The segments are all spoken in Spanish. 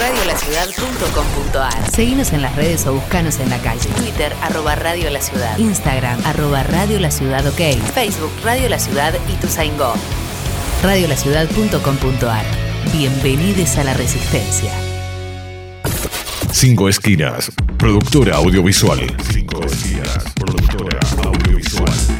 radiolaciudad.com.ar. Seguinos en las redes o buscanos en la calle. Twitter, arroba Radio La Ciudad. Instagram, arroba Radio La Ciudad OK. Facebook, Radio La Ciudad y Tuzaingó. Radiolaciudad.com.ar. Bienvenidos a la Resistencia. Cinco Esquinas, productora audiovisual. Cinco Esquinas, productora audiovisual.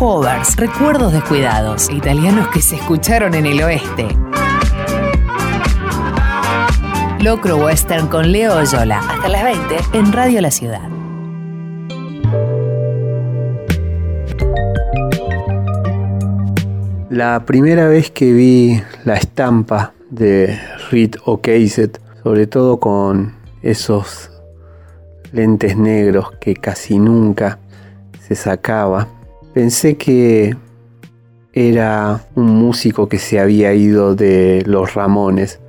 Covers, recuerdos descuidados, italianos que se escucharon en el oeste. Locro Western con Leo Oyola, hasta las 20 en Radio La Ciudad. La primera vez que vi la estampa de Reed O'Kayset, sobre todo con esos lentes negros que casi nunca se sacaba, pensé que era un músico que se había ido de los Ramones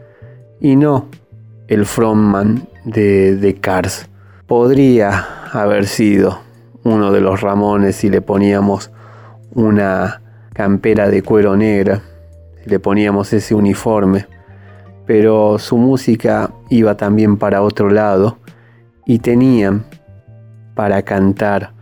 y no el frontman de, de Cars. Podría haber sido uno de los Ramones si le poníamos una campera de cuero negra, si le poníamos ese uniforme, pero su música iba también para otro lado y tenían para cantar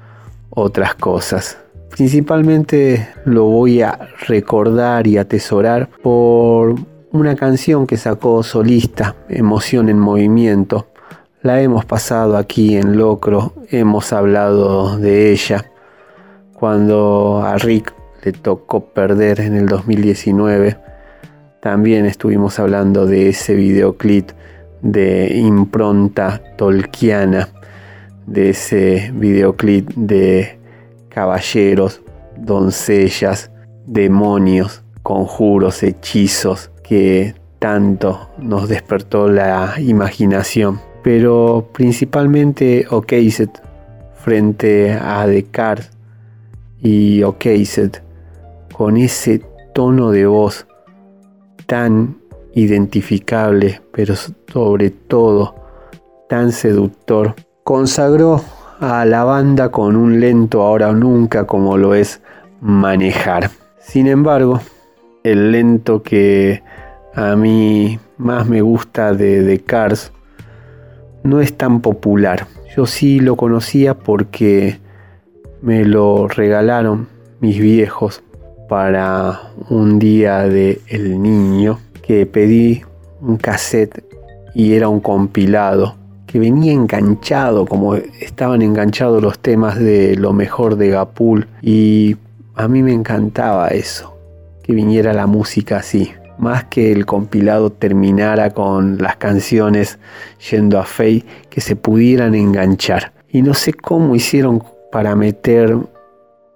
otras cosas. Principalmente lo voy a recordar y atesorar por una canción que sacó solista, Emoción en Movimiento. La hemos pasado aquí en Locro, hemos hablado de ella. Cuando a Rick le tocó perder en el 2019, también estuvimos hablando de ese videoclip de impronta tolkiana, de ese videoclip de caballeros, doncellas, demonios, conjuros, hechizos que tanto nos despertó la imaginación. Pero principalmente Okeiset frente a Descartes y Okeiset con ese tono de voz tan identificable, pero sobre todo tan seductor, consagró a la banda con un lento ahora o nunca como lo es manejar. Sin embargo, el lento que a mí más me gusta de, de Cars no es tan popular. Yo sí lo conocía porque me lo regalaron mis viejos para un día de El Niño que pedí un cassette y era un compilado que venía enganchado como estaban enganchados los temas de lo mejor de Gapul y a mí me encantaba eso que viniera la música así más que el compilado terminara con las canciones yendo a Faye, que se pudieran enganchar. Y no sé cómo hicieron para meter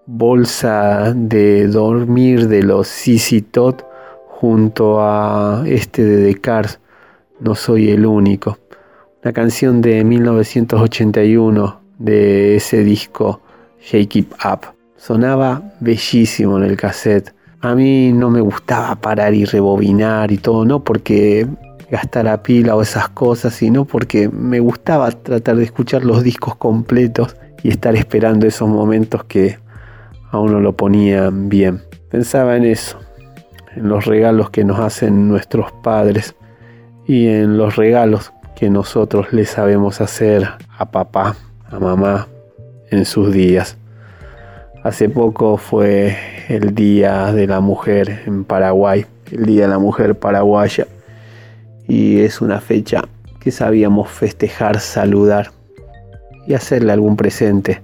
bolsa de dormir de los CC Tot junto a este de Cars, No Soy el Único. Una canción de 1981 de ese disco Shake It Up. Sonaba bellísimo en el cassette a mí no me gustaba parar y rebobinar y todo, no porque gastara pila o esas cosas, sino porque me gustaba tratar de escuchar los discos completos y estar esperando esos momentos que a uno lo ponían bien. Pensaba en eso, en los regalos que nos hacen nuestros padres y en los regalos que nosotros le sabemos hacer a papá, a mamá en sus días. Hace poco fue el Día de la Mujer en Paraguay, el Día de la Mujer paraguaya, y es una fecha que sabíamos festejar, saludar y hacerle algún presente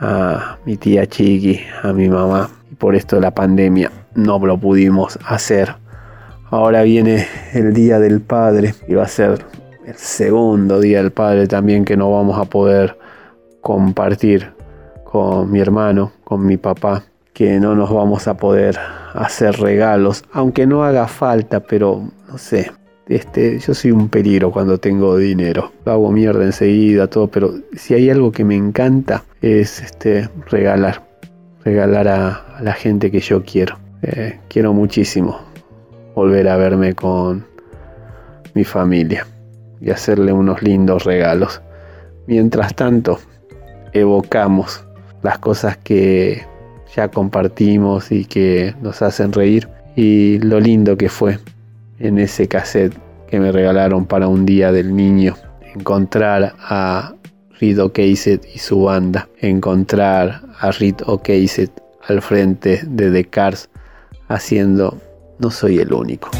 a mi tía Chiqui, a mi mamá, y por esto la pandemia no lo pudimos hacer. Ahora viene el Día del Padre y va a ser el segundo Día del Padre también que no vamos a poder compartir con mi hermano, con mi papá, que no nos vamos a poder hacer regalos, aunque no haga falta, pero no sé. Este, yo soy un peligro cuando tengo dinero. Hago mierda enseguida, todo, pero si hay algo que me encanta es este, regalar. Regalar a, la gente que yo quiero. Eh, quiero muchísimo volver a verme con mi familia y hacerle unos lindos regalos. Mientras tanto, evocamos las cosas que ya compartimos y que nos hacen reír y lo lindo que fue en ese cassette que me regalaron para un día del niño encontrar a Reed O'Kasey y su banda encontrar a Reed O'Kasey al frente de The Cars haciendo No soy el único.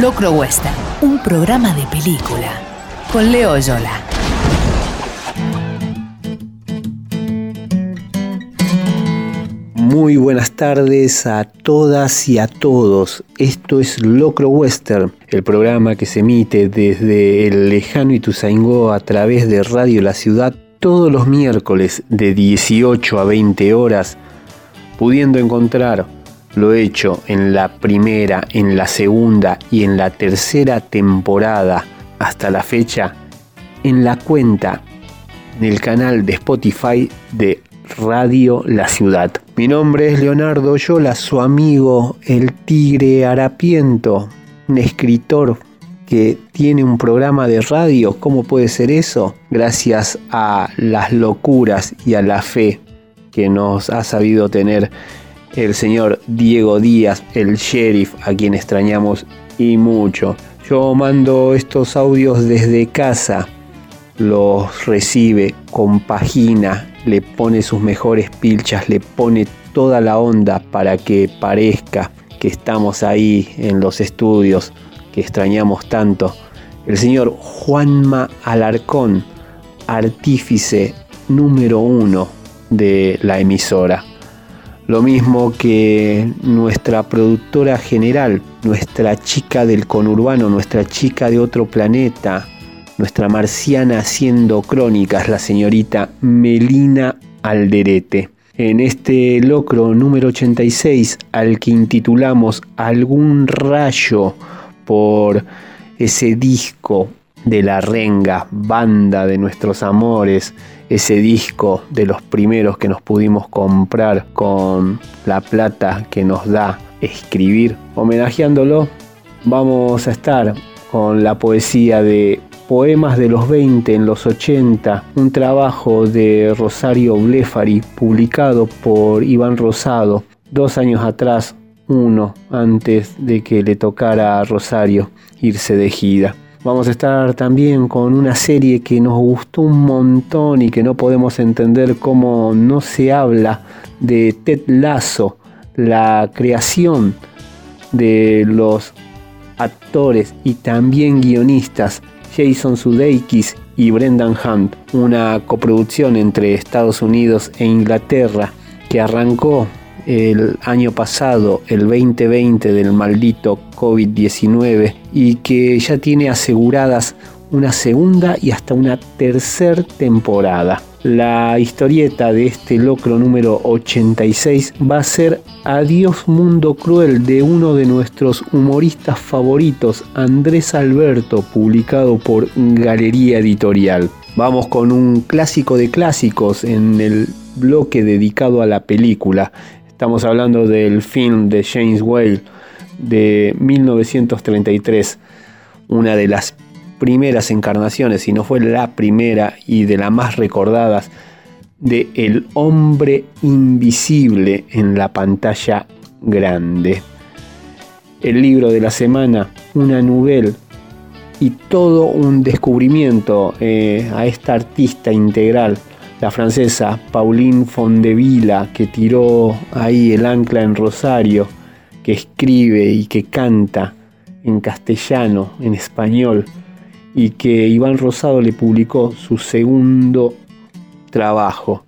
Locro Western, un programa de película con Leo Yola. Muy buenas tardes a todas y a todos. Esto es Locro Western, el programa que se emite desde el lejano Ituzaingó a través de Radio La Ciudad todos los miércoles de 18 a 20 horas, pudiendo encontrar lo hecho en la primera, en la segunda y en la tercera temporada hasta la fecha en la cuenta del canal de Spotify de Radio La Ciudad. Mi nombre es Leonardo Yola, su amigo el Tigre Harapiento, un escritor que tiene un programa de radio. ¿Cómo puede ser eso? Gracias a las locuras y a la fe que nos ha sabido tener el señor Diego Díaz, el sheriff, a quien extrañamos y mucho. Yo mando estos audios desde casa, los recibe, compagina, le pone sus mejores pilchas, le pone toda la onda para que parezca que estamos ahí en los estudios que extrañamos tanto. El señor Juanma Alarcón, artífice número uno de la emisora. Lo mismo que nuestra productora general, nuestra chica del conurbano, nuestra chica de otro planeta, nuestra marciana haciendo crónicas, la señorita Melina Alderete. En este locro número 86, al que intitulamos Algún rayo por ese disco de la renga, banda de nuestros amores, ese disco de los primeros que nos pudimos comprar con la plata que nos da escribir. Homenajeándolo, vamos a estar con la poesía de Poemas de los 20 en los 80, un trabajo de Rosario Blefari publicado por Iván Rosado dos años atrás, uno antes de que le tocara a Rosario irse de gira. Vamos a estar también con una serie que nos gustó un montón y que no podemos entender cómo no se habla de Ted Lasso, la creación de los actores y también guionistas Jason Sudeikis y Brendan Hunt, una coproducción entre Estados Unidos e Inglaterra que arrancó el año pasado, el 2020 del maldito COVID-19 y que ya tiene aseguradas una segunda y hasta una tercera temporada. La historieta de este locro número 86 va a ser Adiós Mundo Cruel de uno de nuestros humoristas favoritos, Andrés Alberto, publicado por Galería Editorial. Vamos con un clásico de clásicos en el bloque dedicado a la película. Estamos hablando del film de James Whale de 1933, una de las primeras encarnaciones, si no fue la primera y de las más recordadas, de El hombre invisible en la pantalla grande. El libro de la semana, una novela y todo un descubrimiento eh, a esta artista integral la francesa Pauline Fondevila, que tiró ahí el ancla en Rosario, que escribe y que canta en castellano, en español, y que Iván Rosado le publicó su segundo trabajo,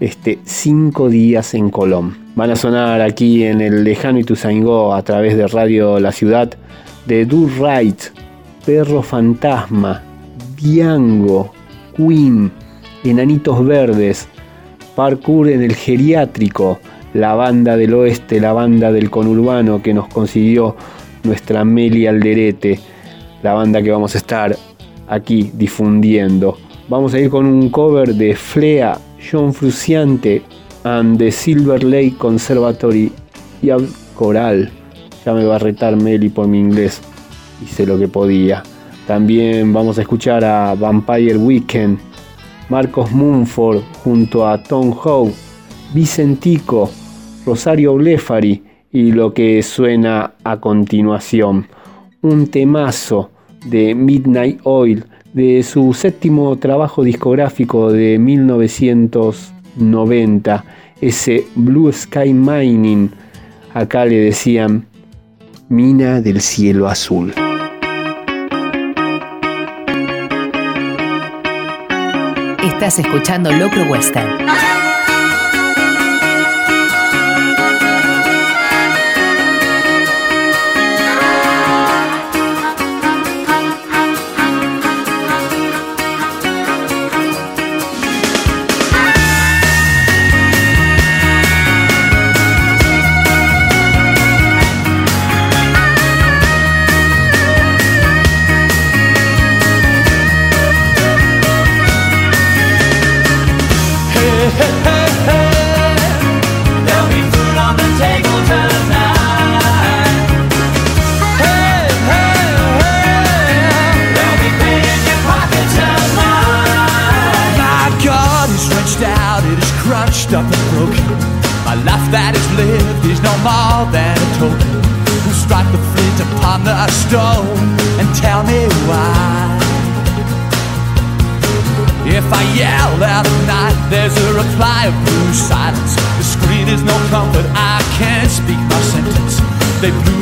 este Cinco días en Colón. Van a sonar aquí en el lejano Ituzaingó a través de Radio La Ciudad de Do Perro Fantasma, Diango, Queen, Enanitos Verdes, Parkour en el Geriátrico, la banda del oeste, la banda del conurbano que nos consiguió nuestra Meli Alderete, la banda que vamos a estar aquí difundiendo. Vamos a ir con un cover de Flea, John Fruciante and the Silver Lake Conservatory y al coral. Ya me va a retar Meli por mi inglés. Hice lo que podía. También vamos a escuchar a Vampire Weekend, Marcos Mumford junto a Tom Howe, Vicentico, Rosario Blefari y lo que suena a continuación. Un temazo de Midnight Oil de su séptimo trabajo discográfico de 1990, ese Blue Sky Mining. Acá le decían Mina del Cielo Azul. Estás escuchando Locro Western.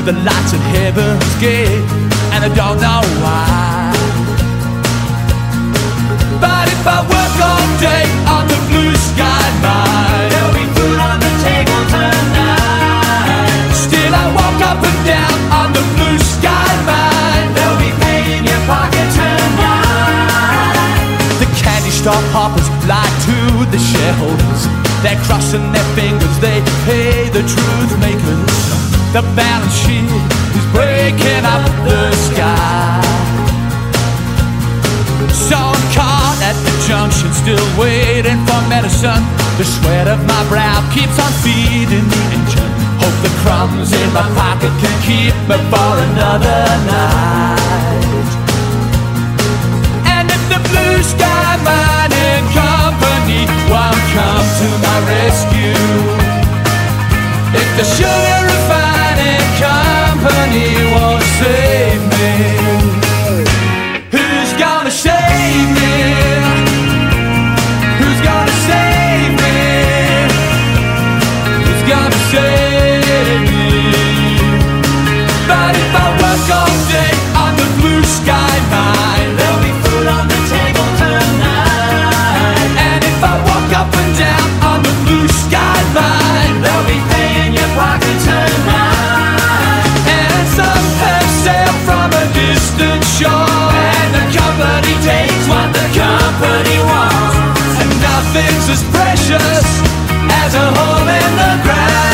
The lights at heaven's gate, and I don't know why. But if I work all day on the blue sky mine, There'll be food on the table tonight. still I walk up and down on the blue sky mine. They'll be pay in your pocket tonight. The candy store hoppers lie to the shareholders. They're crossing their The balance sheet is breaking up the sky. So I'm caught at the junction, still waiting for medicine. The sweat of my brow keeps on feeding the engine. Hope the crumbs in my pocket can keep me for another night. And if the blue sky mining company won't come to my rescue, if the sugar refining company won't save me, who's gonna save me? Who's gonna save me? Who's gonna save me? But if I work all day on the blue sky mine, There'll be food on the table tonight. and if I walk up and down on the blue sky line, They'll be pay in your pocket tonight. As precious as a hole in the ground.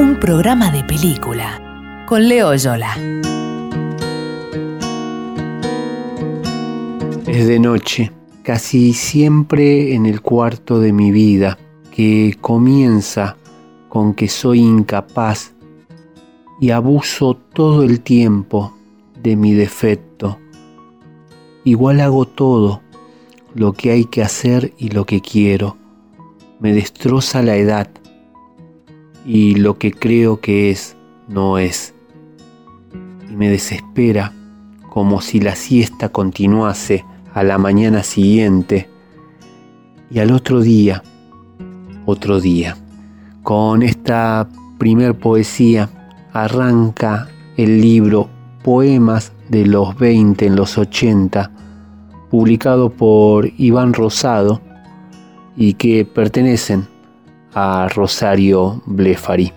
Un programa de película con Leo Yola. Es de noche, casi siempre en el cuarto de mi vida, que comienza con que soy incapaz y abuso todo el tiempo de mi defecto. Igual hago todo lo que hay que hacer y lo que quiero. Me destroza la edad y lo que creo que es no es. Y me desespera como si la siesta continuase a la mañana siguiente y al otro día, otro día. Con esta primer poesía arranca el libro Poemas de los 20 en los 80, publicado por Iván Rosado y que pertenecen a Rosario Blefari,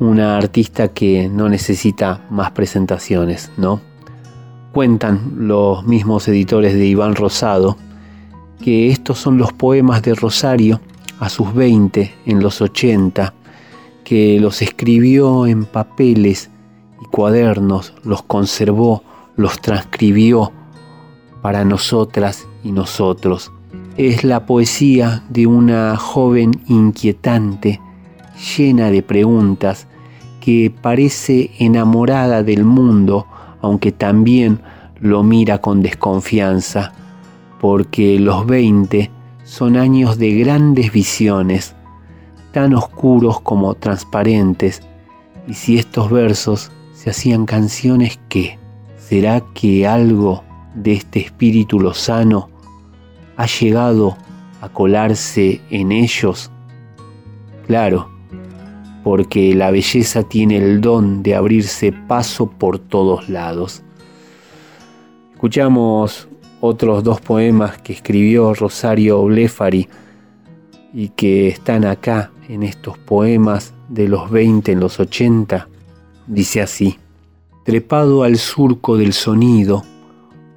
una artista que no necesita más presentaciones, ¿no? Cuentan los mismos editores de Iván Rosado que estos son los poemas de Rosario a sus 20 en los 80, que los escribió en papeles y cuadernos, los conservó, los transcribió para nosotras y nosotros. Es la poesía de una joven inquietante, llena de preguntas, que parece enamorada del mundo, aunque también lo mira con desconfianza, porque los 20 son años de grandes visiones, tan oscuros como transparentes, y si estos versos se hacían canciones, ¿qué? ¿Será que algo de este espíritu lozano ha llegado a colarse en ellos? Claro, porque la belleza tiene el don de abrirse paso por todos lados. Escuchamos otros dos poemas que escribió Rosario Blefari y que están acá en estos poemas de los 20 en los 80. Dice así, trepado al surco del sonido,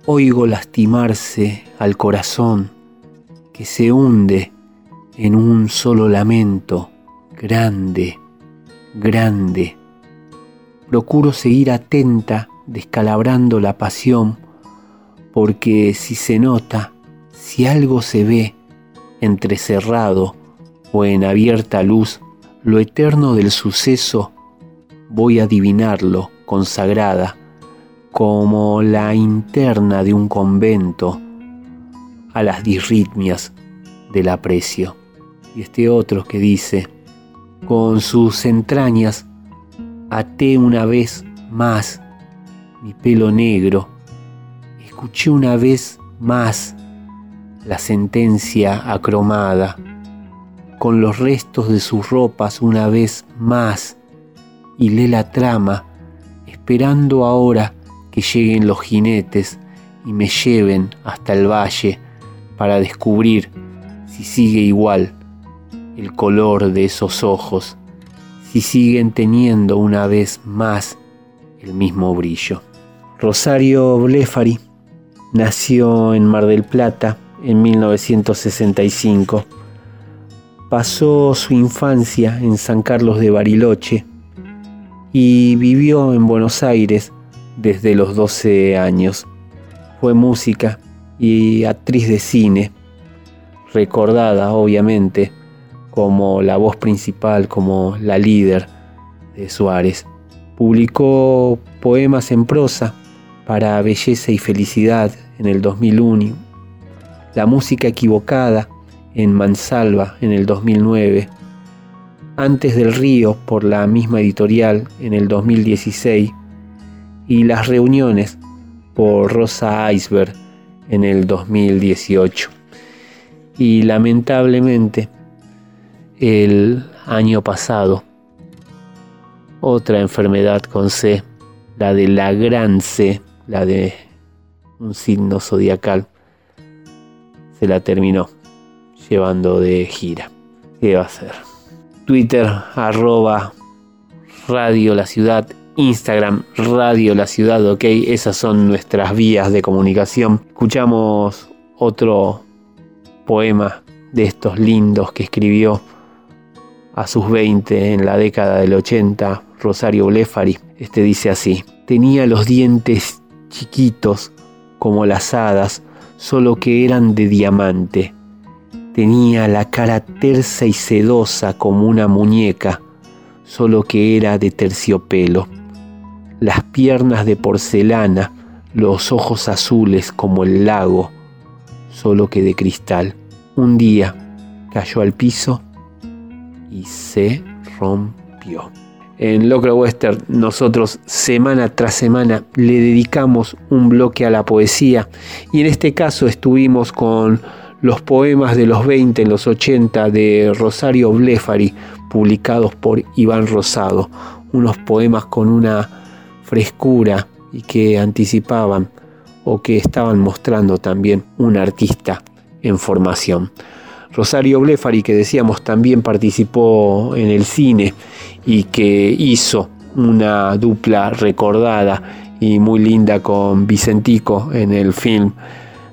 oigo lastimarse al corazón que se hunde en un solo lamento grande grande. Procuro seguir atenta, descalabrando la pasión, porque si se nota, si algo se ve, entrecerrado o en abierta luz, lo eterno del suceso, voy a adivinarlo consagrada, como la interna de un convento, a las disritmias del aprecio. Y este otro que dice, con sus entrañas até una vez más mi pelo negro, escuché una vez más la sentencia acromada, con los restos de sus ropas una vez más, hilé la trama, esperando ahora que lleguen los jinetes y me lleven hasta el valle para descubrir si sigue igual el color de esos ojos si siguen teniendo una vez más el mismo brillo. Rosario Blefari nació en Mar del Plata en 1965. Pasó su infancia en San Carlos de Bariloche y vivió en Buenos Aires desde los 12 años. Fue música y actriz de cine, recordada obviamente como la voz principal, como la líder de Suárez. Publicó poemas en prosa para Belleza y Felicidad en el 2001, La Música Equivocada en Mansalva en el 2009, Antes del Río por la misma editorial en el 2016 y Las Reuniones por Rosa Iceberg en el 2018. Y lamentablemente el año pasado. Otra enfermedad con C, la de la gran C, la de un signo zodiacal, se la terminó llevando de gira. ¿Qué va a hacer? Twitter, arroba Radio La Ciudad, Instagram, Radio La Ciudad, ok, esas son nuestras vías de comunicación. Escuchamos otro poema de estos lindos que escribió a sus 20 en la década del 80, Rosario Blefari. Este dice así, tenía los dientes chiquitos como las hadas, solo que eran de diamante. Tenía la cara tersa y sedosa como una muñeca, solo que era de terciopelo. Las piernas de porcelana, los ojos azules como el lago, solo que de cristal. Un día cayó al piso y se rompió. En Locro Western nosotros semana tras semana le dedicamos un bloque a la poesía y en este caso estuvimos con los poemas de los 20 en los 80 de Rosario Blefari publicados por Iván Rosado, unos poemas con una frescura y que anticipaban o que estaban mostrando también un artista en formación. Rosario Blefari, que decíamos también participó en el cine y que hizo una dupla recordada y muy linda con Vicentico en el film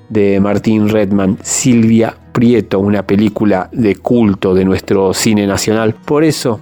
de Martín Redman, Silvia Prieto, una película de culto de nuestro cine nacional. Por eso,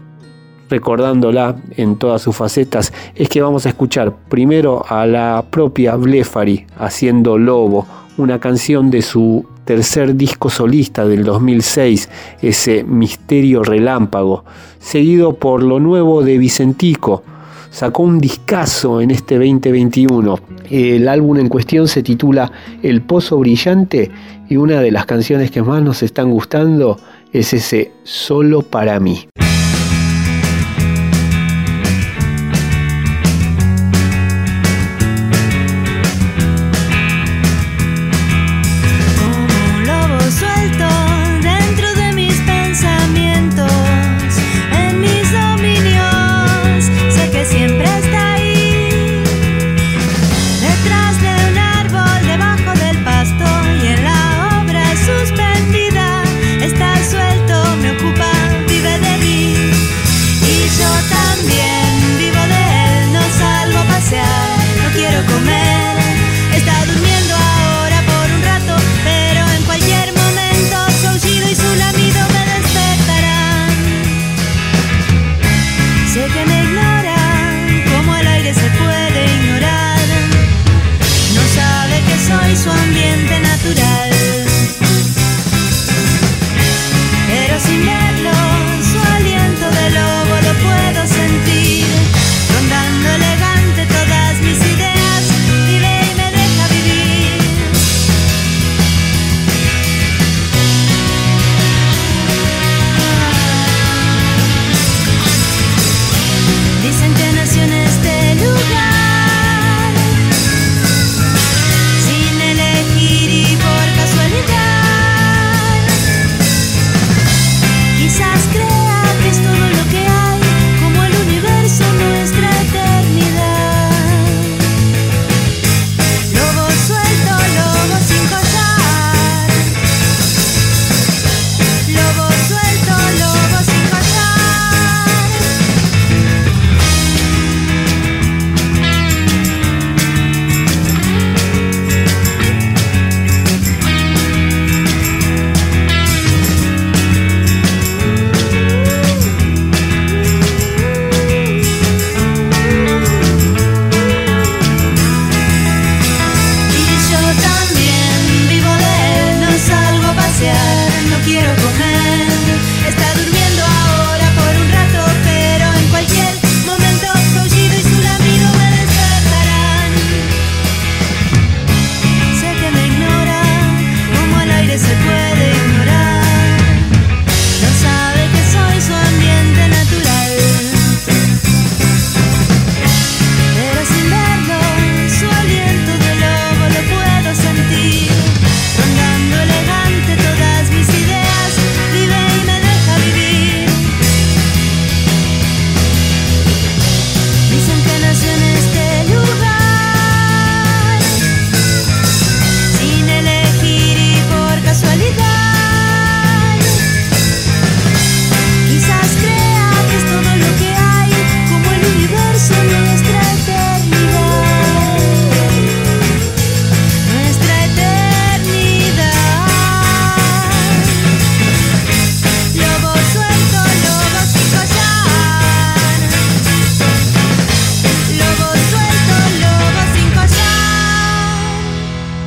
recordándola en todas sus facetas, es que vamos a escuchar primero a la propia Blefari haciendo Lobo, una canción de su tercer disco solista del 2006, ese Misterio Relámpago, seguido por lo nuevo de Vicentico. Sacó un discazo en este 2021. El álbum en cuestión se titula El Pozo Brillante y una de las canciones que más nos están gustando es ese Solo para mí.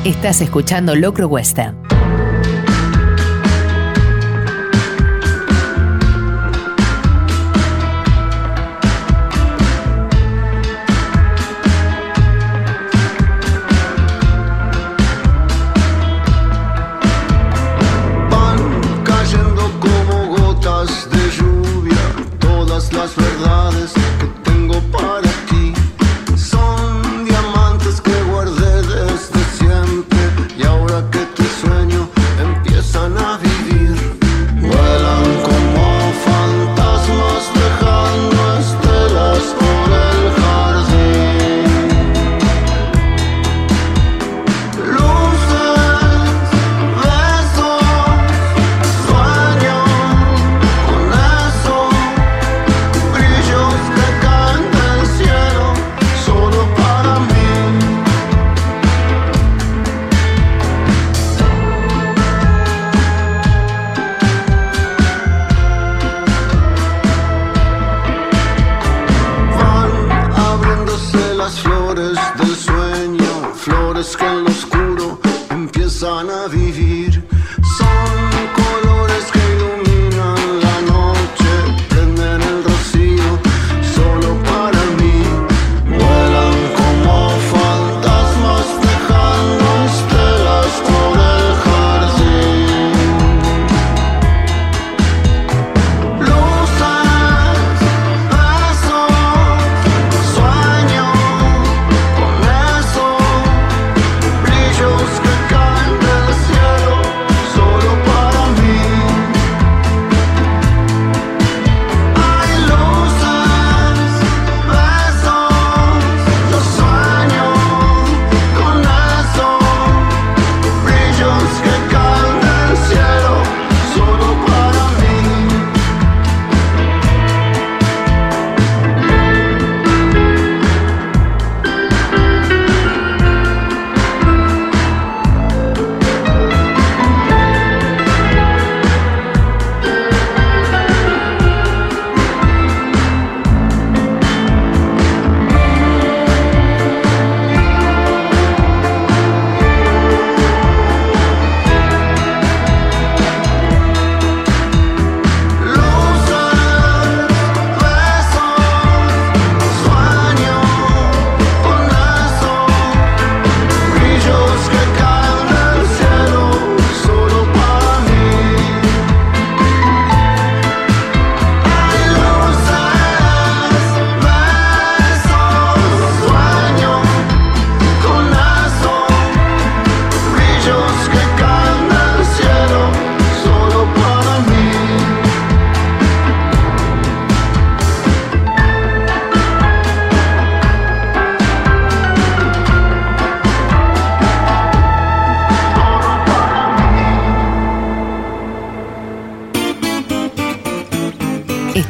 Estás escuchando Locro Western.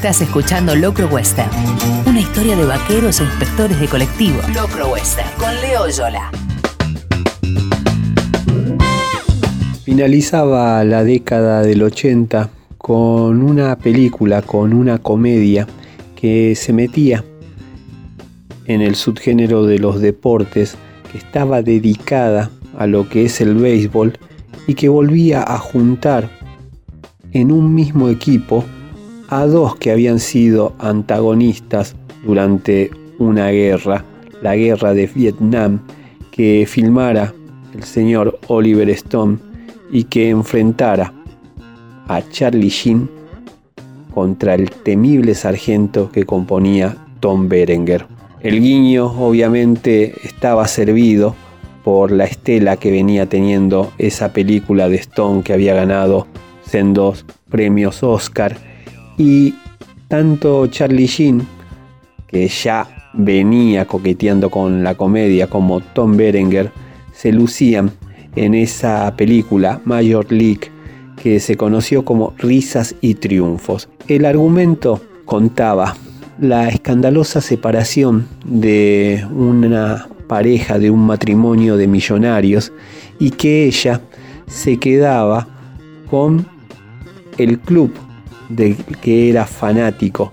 Estás escuchando Locro Western, una historia de vaqueros e inspectores de colectivo. Locro Western, con Leo Yola. Finalizaba la década del 80 con una película, con una comedia que se metía en el subgénero de los deportes, que estaba dedicada a lo que es el béisbol y que volvía a juntar en un mismo equipo a dos que habían sido antagonistas durante una guerra, la guerra de Vietnam, que filmara el señor Oliver Stone y que enfrentara a Charlie Sheen contra el temible sargento que componía Tom Berenger. El guiño obviamente estaba servido por la estela que venía teniendo esa película de Stone que había ganado sendos premios Oscar y tanto Charlie Sheen, que ya venía coqueteando con la comedia, como Tom Berenger, se lucían en esa película Major League que se conoció como Risas y Triunfos. El argumento contaba la escandalosa separación de una pareja, de un matrimonio de millonarios y que ella se quedaba con el club de que era fanático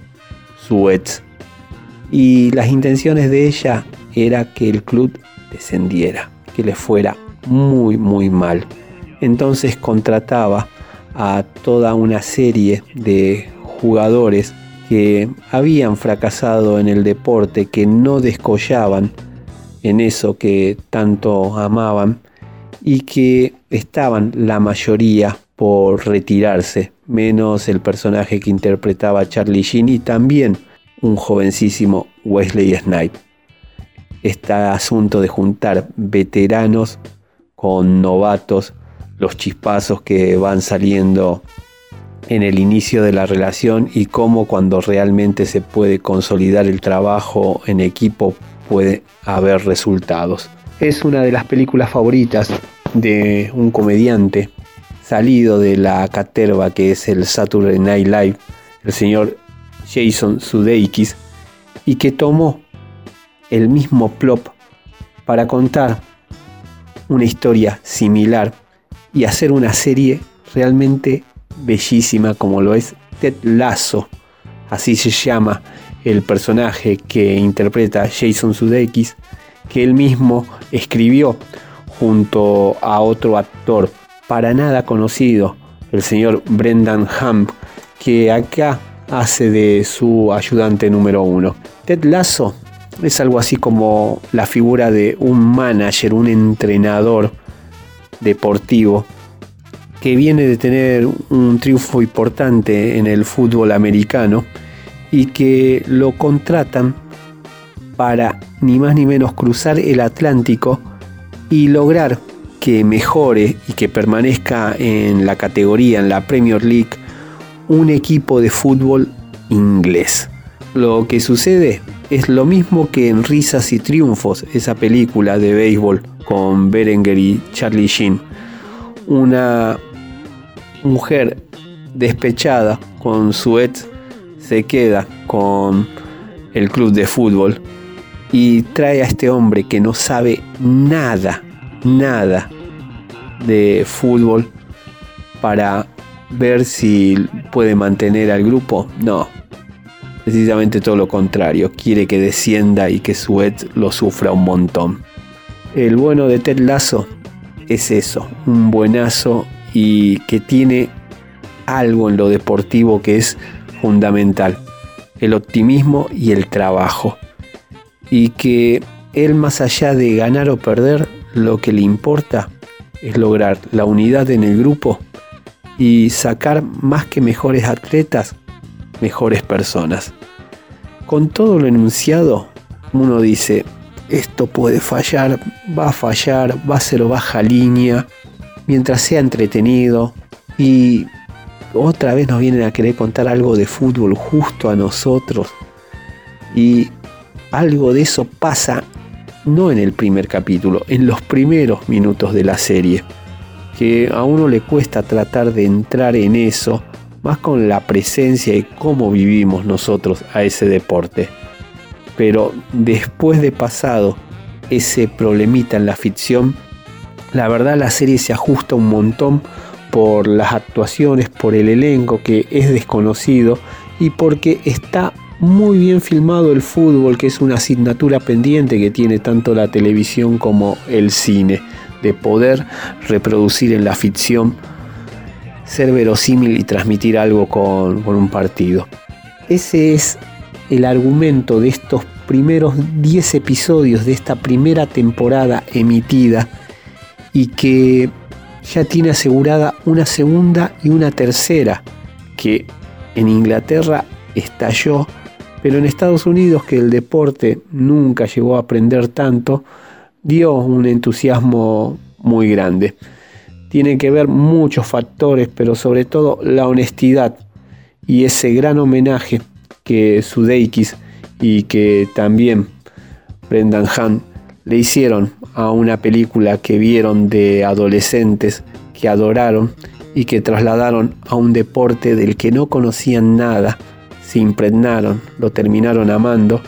su ex. Y las intenciones de ella era que el club descendiera, que le fuera muy muy mal. Entonces contrataba a toda una serie de jugadores que habían fracasado en el deporte, que no descollaban en eso que tanto amaban y que estaban la mayoría por retirarse, menos el personaje que interpretaba Charlie Sheen y también un jovencísimo Wesley Snipe. Este asunto de juntar veteranos con novatos, los chispazos que van saliendo en el inicio de la relación y cómo cuando realmente se puede consolidar el trabajo en equipo puede haber resultados. Es una de las películas favoritas de un comediante salido de la caterva que es el Saturday Night Live, el señor Jason Sudeikis, y que tomó el mismo plop para contar una historia similar y hacer una serie realmente bellísima como lo es Ted Lasso, así se llama el personaje que interpreta Jason Sudeikis, que él mismo escribió junto a otro actor para nada conocido, el señor Brendan Hump, que acá hace de su ayudante número uno. Ted Lasso es algo así como la figura de un manager, un entrenador deportivo que viene de tener un triunfo importante en el fútbol americano y que lo contratan para ni más ni menos cruzar el Atlántico y lograr que mejore y que permanezca en la categoría, en la Premier League, un equipo de fútbol inglés. Lo que sucede es lo mismo que en Risas y Triunfos, esa película de béisbol con Berenger y Charlie Sheen. Una mujer despechada con su ex se queda con el club de fútbol y trae a este hombre que no sabe nada, nada de fútbol para ver si puede mantener al grupo. No, precisamente todo lo contrario, quiere que descienda y que su ex lo sufra un montón. El bueno de Ted Lasso es eso, un buenazo y que tiene algo en lo deportivo que es fundamental, el optimismo y el trabajo. Y que él más allá de ganar o perder, lo que le importa es lograr la unidad en el grupo y sacar más que mejores atletas, mejores personas. Con todo lo enunciado, uno dice, esto puede fallar, va a fallar, va a ser baja línea, mientras sea entretenido y otra vez nos vienen a querer contar algo de fútbol justo a nosotros. Y algo de eso pasa no en el primer capítulo, en los primeros minutos de la serie. Que a uno le cuesta tratar de entrar en eso, más con la presencia y cómo vivimos nosotros a ese deporte. Pero después de pasado ese problemita en la ficción, la verdad la serie se ajusta un montón por las actuaciones, por el elenco que es desconocido y porque está muy bien filmado el fútbol, que es una asignatura pendiente que tiene tanto la televisión como el cine, de poder reproducir en la ficción, ser verosímil y transmitir algo con, con un partido. Ese es el argumento de estos primeros 10 episodios de esta primera temporada emitida y que ya tiene asegurada una segunda y una tercera, que en Inglaterra estalló, pero en Estados Unidos, que el deporte nunca llegó a aprender tanto, dio un entusiasmo muy grande. Tiene que ver muchos factores, pero sobre todo la honestidad y ese gran homenaje que Sudeikis y que también Brendan Hunt le hicieron a una película que vieron de adolescentes que adoraron y que trasladaron a un deporte del que no conocían nada, se impregnaron, lo terminaron amando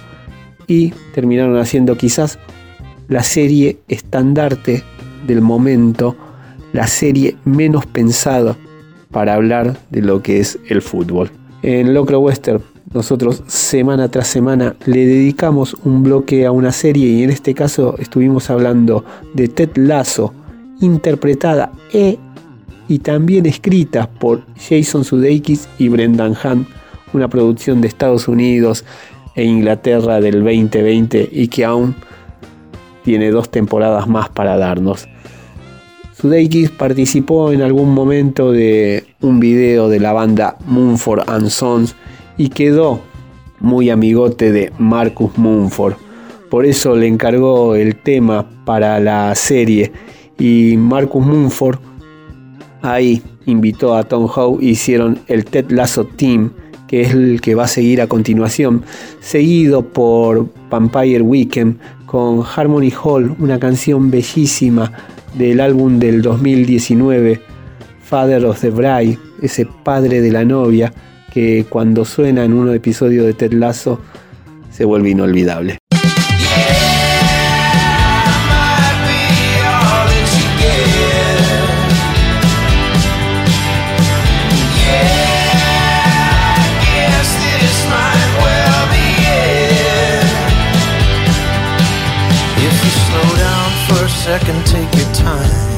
y terminaron haciendo quizás la serie estandarte del momento, la serie menos pensada para hablar de lo que es el fútbol. En Locro Western nosotros semana tras semana le dedicamos un bloque a una serie y en este caso estuvimos hablando de Ted Lasso interpretada e, y también escrita por Jason Sudeikis y Brendan Hunt, una producción de Estados Unidos e Inglaterra del 2020 y que aún tiene dos temporadas más para darnos. Sudeikis participó en algún momento de un video de la banda and Sons y quedó muy amigote de Marcus Moonford. Por eso le encargó el tema para la serie y Marcus Moonford ahí invitó a Tom Howe hicieron el Ted Lasso Team que es el que va a seguir a continuación, seguido por Vampire Weekend con Harmony Hall, una canción bellísima del álbum del 2019, Father of the Bride, ese padre de la novia, que cuando suena en un episodio de Ted Lasso se vuelve inolvidable. Second, take your time.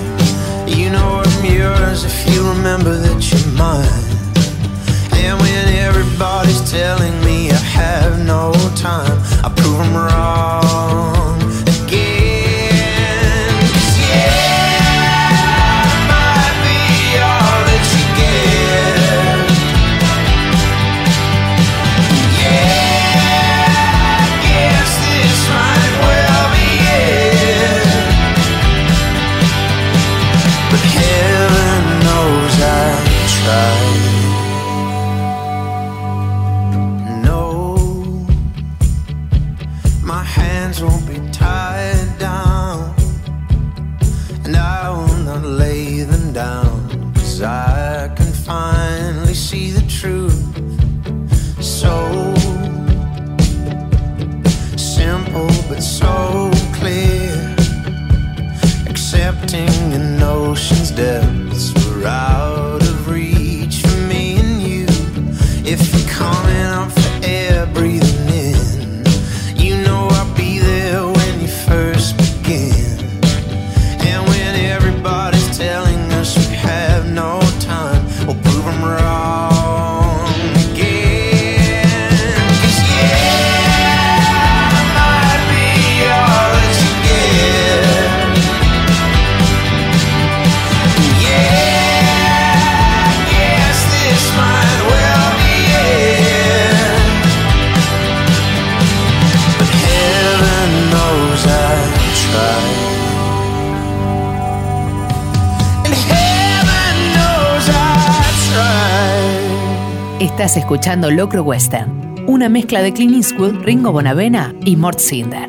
Locro Western, una mezcla de Clint Eastwood, Ringo Bonavena y Mort Cinder.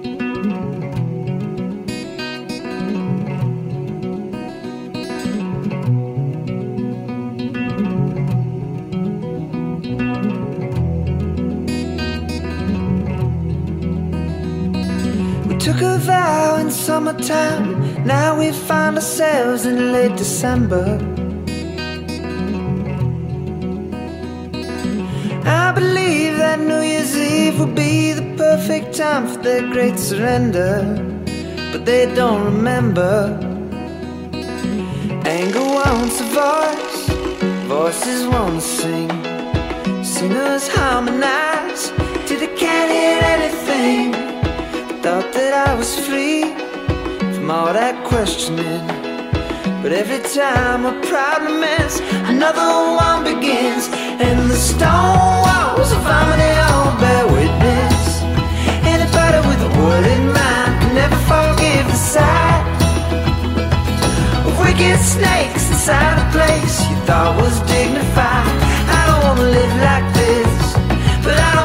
Took a vow in summertime. Now we find ourselves in late December. Their great surrender. But they don't remember. Anger wants a voice, voices won't sing. Singers harmonize till they can't hear anything. Thought that I was free from all that questioning. But every time a problem ends, another one begins. And the stone walls of harmony never forgive the sight of wicked snakes inside a place you thought was dignified. I don't wanna live like this, but I don't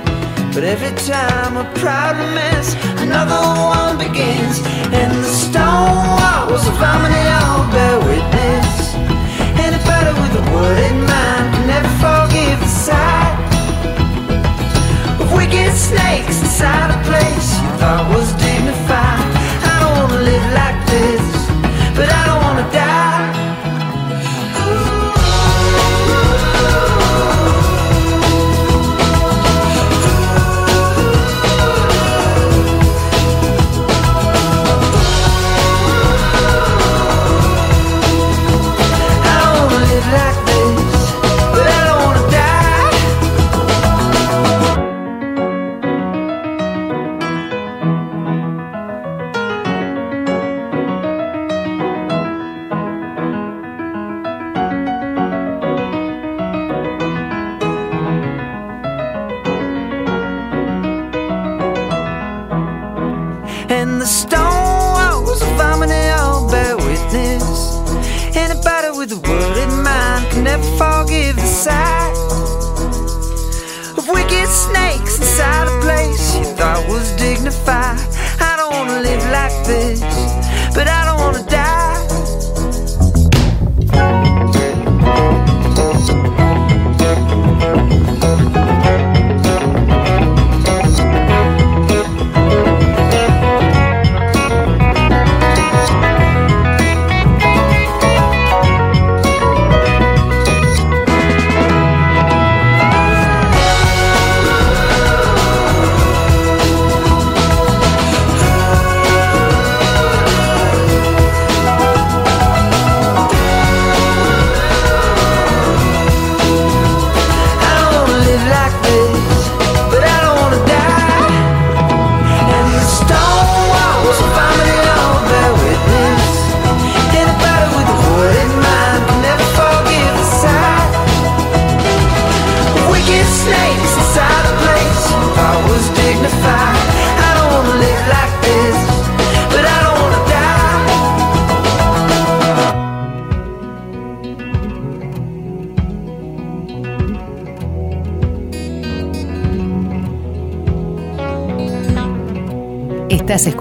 But every time a problem ends, another one begins. And the stone walls of harmony all bear witness. Anybody with a word in mind can never forgive the sight of wicked snakes inside a place you thought was dignified. I don't wanna live like this,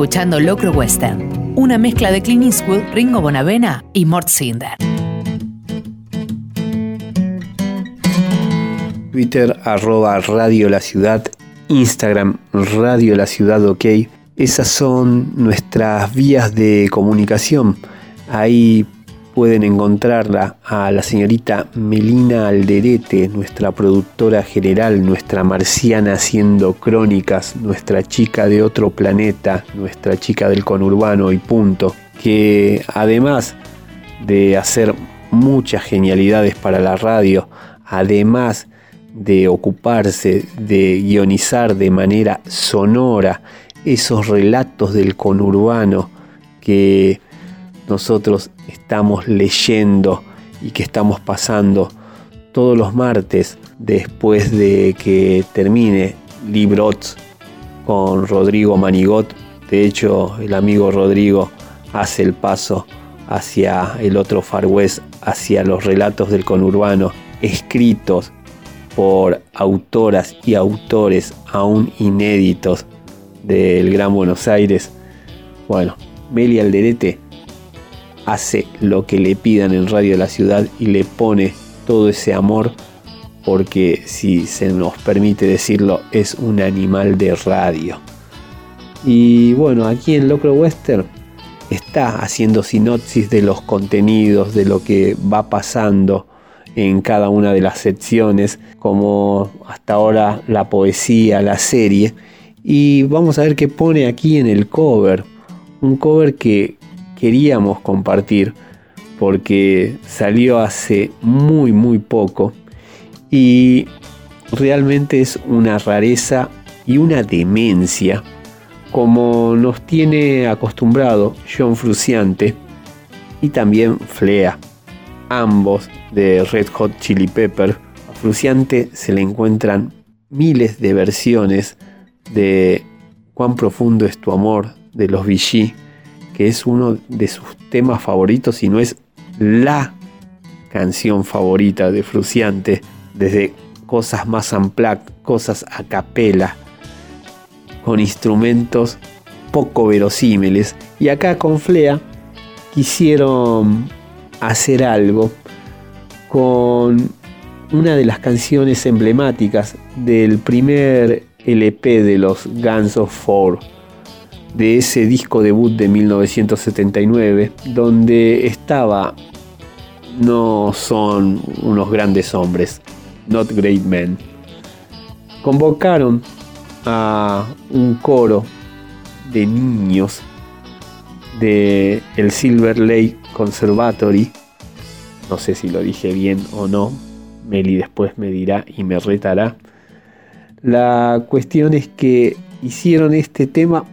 escuchando Locro Western, una mezcla de Clint Eastwood, Ringo Bonavena y Mort Cinder. Twitter arroba Radio La Ciudad, Instagram Radio La Ciudad OK. Esas son nuestras vías de comunicación. Ahí pueden encontrarla a la señorita Melina Alderete, nuestra productora general, nuestra marciana haciendo crónicas, nuestra chica de otro planeta, nuestra chica del conurbano y punto, que además de hacer muchas genialidades para la radio, además de ocuparse de guionizar de manera sonora esos relatos del conurbano que nosotros estamos leyendo y que estamos pasando todos los martes después de que termine Librots con Rodrigo Manigot. De hecho, el amigo Rodrigo hace el paso hacia el otro Far West, hacia los relatos del conurbano, escritos por autoras y autores aún inéditos del Gran Buenos Aires. Bueno, Meli Alderete hace lo que le pidan en Radio de la Ciudad y le pone todo ese amor porque si se nos permite decirlo es un animal de radio. Y bueno, aquí en Locro Western está haciendo sinopsis de los contenidos, de lo que va pasando en cada una de las secciones, como hasta ahora la poesía, la serie. Y vamos a ver qué pone aquí en el cover. Un cover que queríamos compartir porque salió hace muy muy poco y realmente es una rareza y una demencia como nos tiene acostumbrado John Fruciante y también Flea. ambos de Red Hot Chili Pepper. A Fruciante se le encuentran miles de versiones de Cuán profundo es tu amor de los Vichy, que es uno de sus temas favoritos y no es la canción favorita de Fruciante, desde cosas más unplugged, cosas a capela, con instrumentos poco verosímiles. Y acá con Flea quisieron hacer algo con una de las canciones emblemáticas del primer LP de los Guns of Four, de ese disco debut de 1979, donde estaba No son unos grandes hombres, Not Great Men. Convocaron a un coro de niños de el Silver Lake Conservatory. No sé si lo dije bien o no. Meli después me dirá y me retará. La cuestión es que hicieron este tema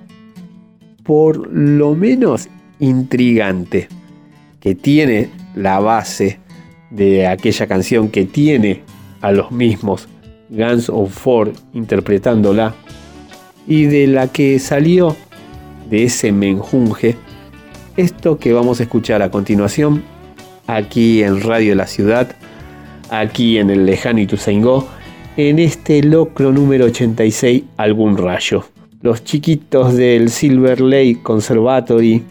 por lo menos intrigante, que tiene la base de aquella canción que tiene a los mismos Guns of Four interpretándola y de la que salió de ese menjunje esto que vamos a escuchar a continuación aquí en Radio de la Ciudad, aquí en el lejano Ituzaingó, en este locro número 86 Algún Rayo. Los chiquitos del Silver Lake Conservatory,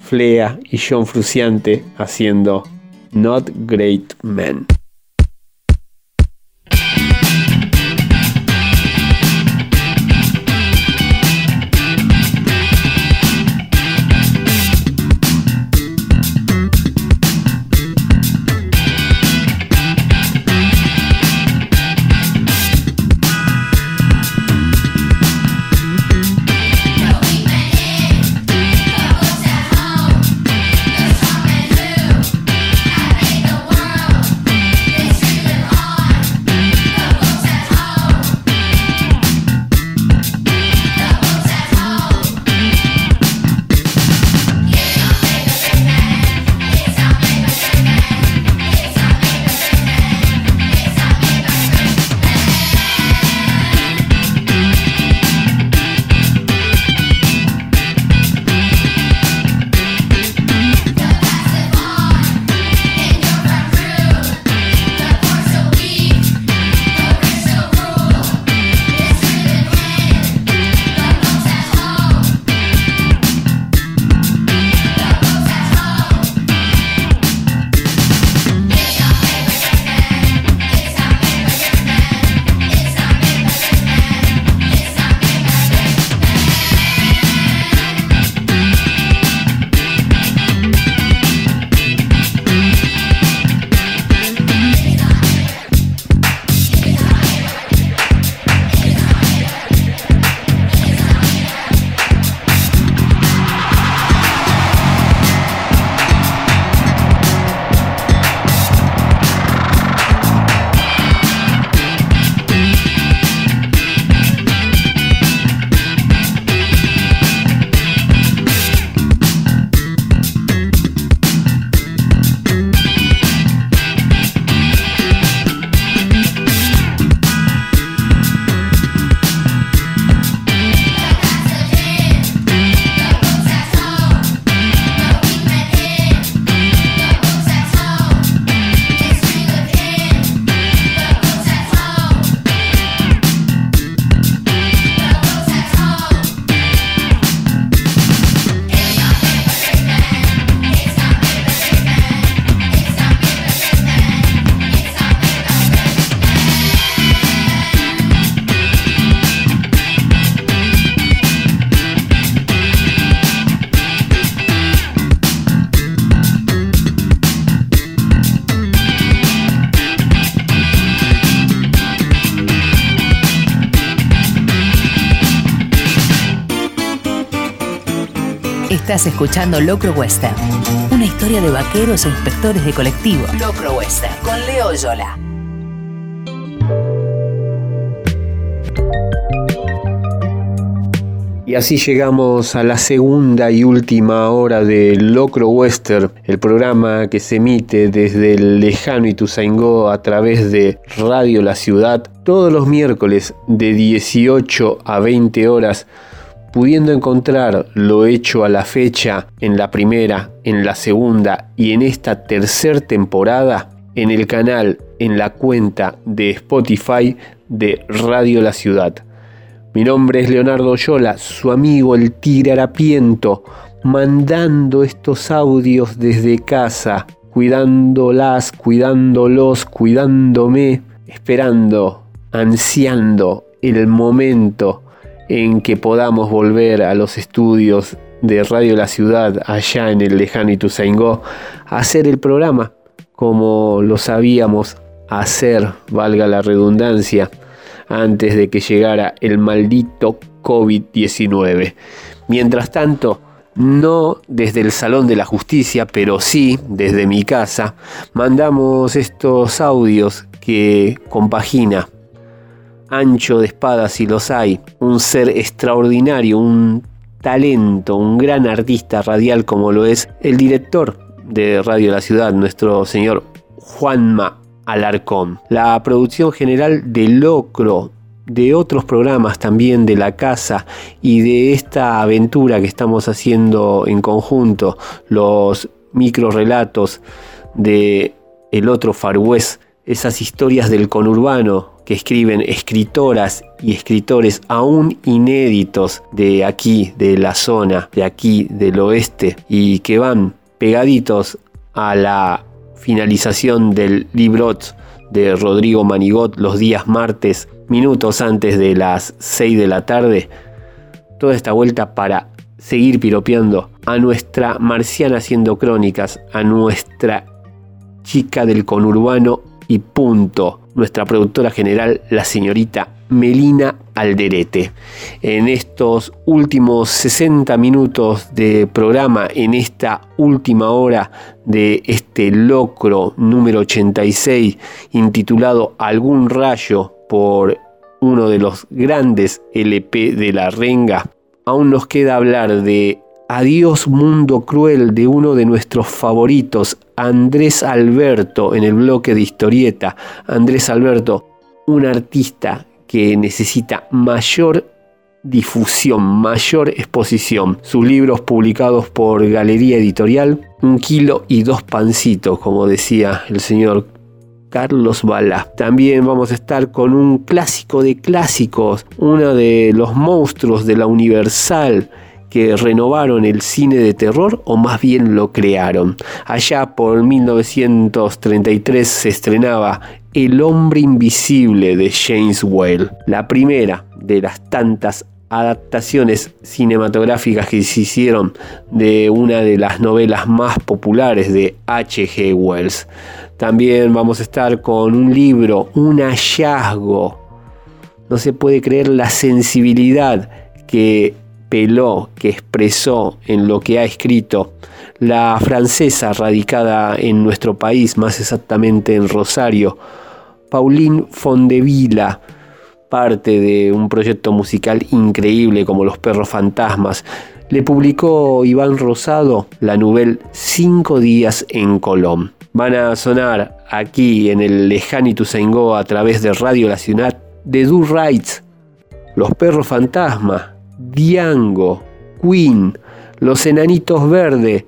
Flea y John Fruciante haciendo Not Great Men. Escuchando Locro Western, una historia de vaqueros e inspectores de colectivo. Locro Western, con Leo Yola. Y así llegamos a la segunda y última hora de Locro Western, el programa que se emite desde el lejano Ituzaingó a través de Radio La Ciudad todos los miércoles de 18 a 20 horas, pudiendo encontrar lo hecho a la fecha en la primera, en la segunda y en esta tercera temporada en el canal, en la cuenta de Spotify de Radio La Ciudad. Mi nombre es Leonardo Yola, su amigo el tigre harapiento, mandando estos audios desde casa, cuidándolas, cuidándolos, cuidándome, esperando, ansiando el momento en que podamos volver a los estudios de Radio La Ciudad, allá en el lejano Ituzaingó, a hacer el programa como lo sabíamos hacer, valga la redundancia antes de que llegara el maldito COVID-19. Mientras tanto, no desde el Salón de la Justicia, pero sí desde mi casa, mandamos estos audios que compagina ancho de espadas si los hay, un ser extraordinario, un talento, un gran artista radial como lo es el director de Radio La Ciudad, nuestro señor Juanma Alarcón. La producción general de Locro, de otros programas también de la casa y de esta aventura que estamos haciendo en conjunto, los micro relatos de el otro Far esas historias del conurbano que escriben escritoras y escritores aún inéditos de aquí, de la zona, de aquí, del oeste, y que van pegaditos a la finalización del librot de Rodrigo Manigot los días martes, minutos antes de las 6 de la tarde. Toda esta vuelta para seguir piropeando a nuestra marciana haciendo crónicas, a nuestra chica del conurbano y punto, nuestra productora general, la señorita Melina Alderete. En estos últimos 60 minutos de programa, en esta última hora de este locro número 86, intitulado Algún rayo por uno de los grandes LP de la renga, aún nos queda hablar de Adiós Mundo Cruel de uno de nuestros favoritos, Andrés Alberto, en el bloque de historieta. Andrés Alberto, un artista que necesita mayor difusión, mayor exposición. Sus libros publicados por Galería Editorial, un kilo y dos pancitos, como decía el señor Carlos Bala. También vamos a estar con un clásico de clásicos, uno de los monstruos de la Universal que renovaron el cine de terror o más bien lo crearon. Allá por 1933 se estrenaba El hombre invisible de James Whale, la primera de las tantas adaptaciones cinematográficas que se hicieron de una de las novelas más populares de H.G. Wells. También vamos a estar con un libro, un hallazgo. No se puede creer la sensibilidad que peló, que expresó en lo que ha escrito la francesa radicada en nuestro país, más exactamente en Rosario, Pauline Fondevila, parte de un proyecto musical increíble como Los Perros Fantasmas. Le publicó Iván Rosado la novela Cinco días en Colón. Van a sonar aquí en el lejano Ituzaingó a través de Radio La Ciudad de Do Rights, Los Perros Fantasmas, Diango, Queen, Los Enanitos Verde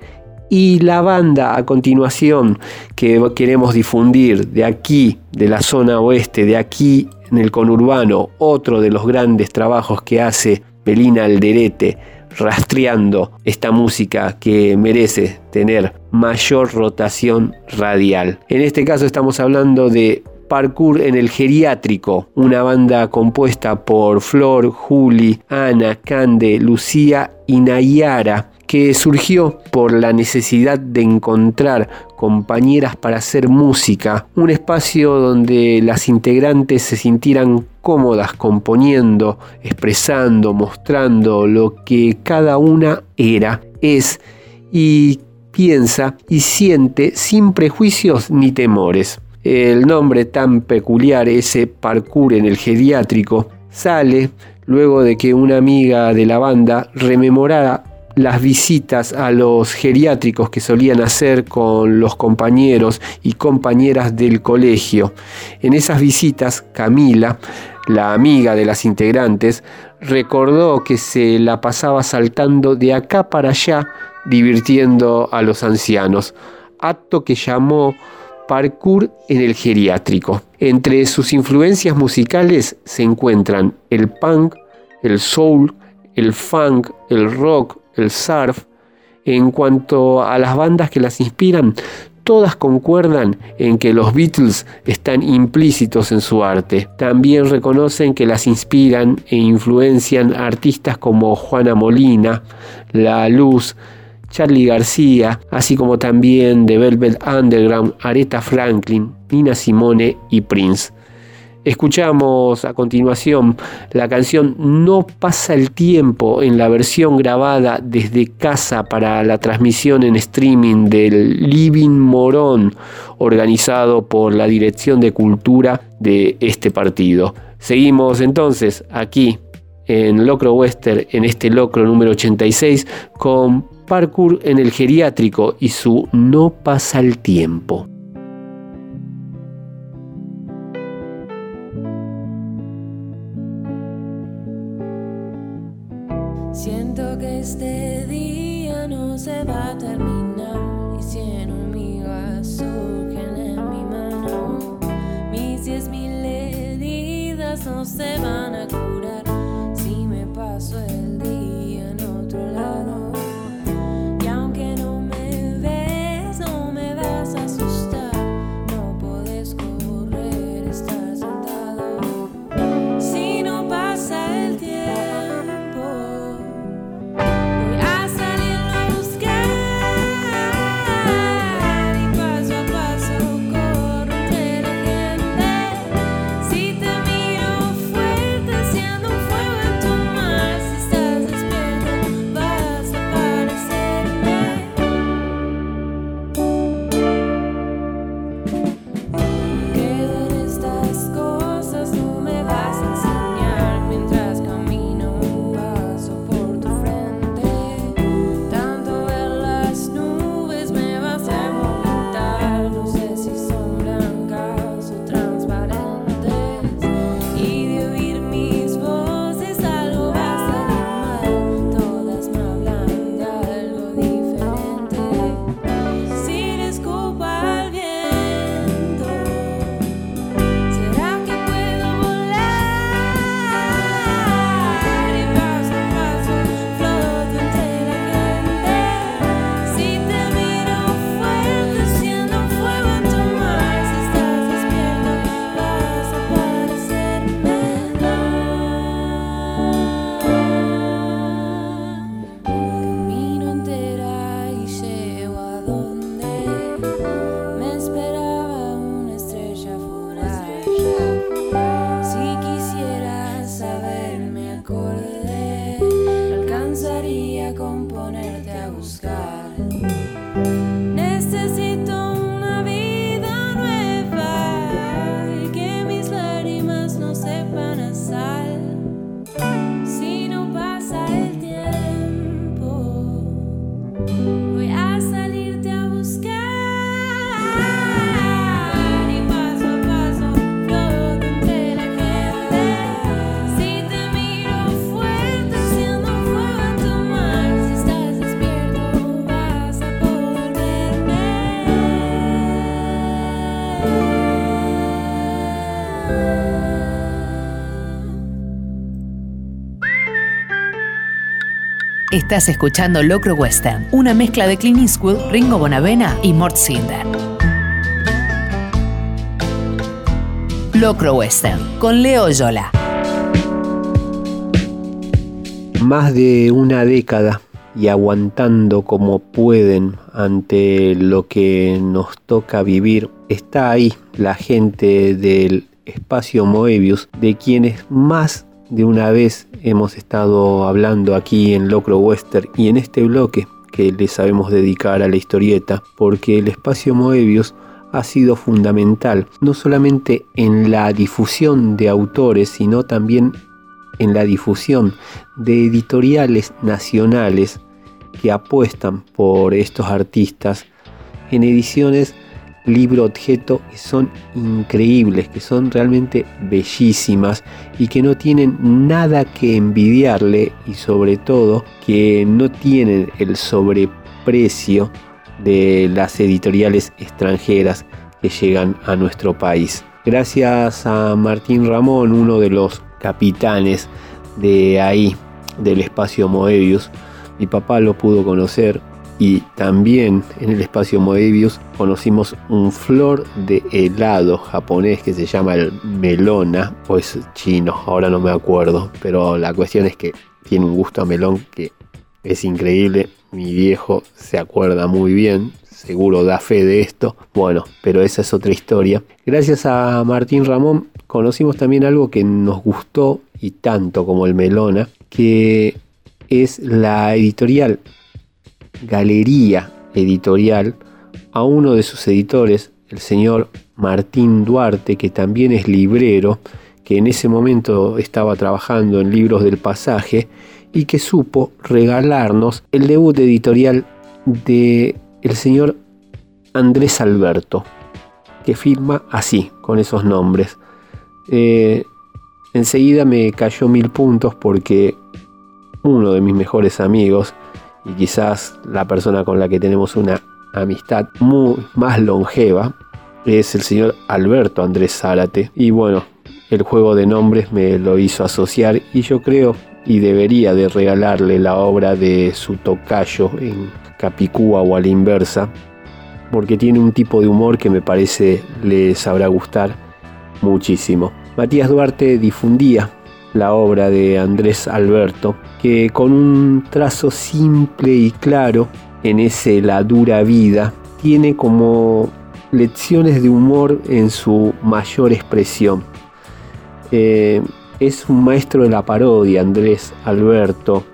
y la banda a continuación que queremos difundir de aquí, de la zona oeste, de aquí en el conurbano, otro de los grandes trabajos que hace Belina Alderete, rastreando esta música que merece tener mayor rotación radial. En este caso estamos hablando de Parkour en el Geriátrico, una banda compuesta por Flor, Juli, Ana, Cande, Lucía y Nayara, que surgió por la necesidad de encontrar compañeras para hacer música, un espacio donde las integrantes se sintieran cómodas componiendo, expresando, mostrando lo que cada una era, es y piensa y siente sin prejuicios ni temores. El nombre tan peculiar, ese parkour en el geriátrico, sale luego de que una amiga de la banda rememorara las visitas a los geriátricos que solían hacer con los compañeros y compañeras del colegio. En esas visitas, Camila, la amiga de las integrantes, recordó que se la pasaba saltando de acá para allá, divirtiendo a los ancianos, acto que llamó parkour en el geriátrico. Entre sus influencias musicales se encuentran el punk, el soul, el funk, el rock, el surf. En cuanto a las bandas que las inspiran, todas concuerdan en que los Beatles están implícitos en su arte. También reconocen que las inspiran e influencian artistas como Juana Molina, La Luz, Charlie García, así como también The Velvet Underground, Aretha Franklin, Nina Simone y Prince. Escuchamos a continuación la canción No pasa el tiempo en la versión grabada desde casa para la transmisión en streaming del Living Morón organizado por la Dirección de Cultura de este partido. Seguimos entonces aquí en Locro Western, en este Locro número 86, con parkour en el geriátrico y su No pasa el tiempo. Estás escuchando Locro Western, una mezcla de Clint Eastwood, Ringo Bonavena y Mort Sinder. Locro Western, con Leo Yola. Más de una década y aguantando como pueden ante lo que nos toca vivir, está ahí la gente del espacio Moebius, de quienes más de una vez hemos estado hablando aquí en Locro Western y en este bloque que le sabemos dedicar a la historieta, porque el espacio Moebius ha sido fundamental, no solamente en la difusión de autores, sino también en la difusión de editoriales nacionales que apuestan por estos artistas en ediciones libro objeto que son increíbles, que son realmente bellísimas y que no tienen nada que envidiarle y sobre todo que no tienen el sobreprecio de las editoriales extranjeras que llegan a nuestro país. Gracias a Martín Ramón, uno de los capitanes de ahí, del espacio Moebius, mi papá lo pudo conocer y también en el espacio Moebius conocimos un flor de helado japonés que se llama el melona o es chino, ahora no me acuerdo, pero la cuestión es que tiene un gusto a melón que es increíble, mi viejo se acuerda muy bien, seguro da fe de esto, bueno, pero esa es otra historia. Gracias a Martín Ramón conocimos también algo que nos gustó y tanto como el melona, que es la editorial Galería Editorial a uno de sus editores, el señor Martín Duarte, que también es librero, que en ese momento estaba trabajando en libros del pasaje y que supo regalarnos el debut editorial de el señor Andrés Alberto, que firma así, con esos nombres. Eh, enseguida me cayó mil puntos porque uno de mis mejores amigos y quizás la persona con la que tenemos una amistad muy más longeva es el señor Alberto Andrés Zárate y bueno el juego de nombres me lo hizo asociar y yo creo y debería de regalarle la obra de su tocayo en Capicúa o a la inversa porque tiene un tipo de humor que me parece le sabrá gustar muchísimo. Matías Duarte difundía la obra de Andrés Alberto, que con un trazo simple y claro en ese La dura vida, tiene como lecciones de humor en su mayor expresión. Eh, es un maestro de la parodia, Andrés Alberto,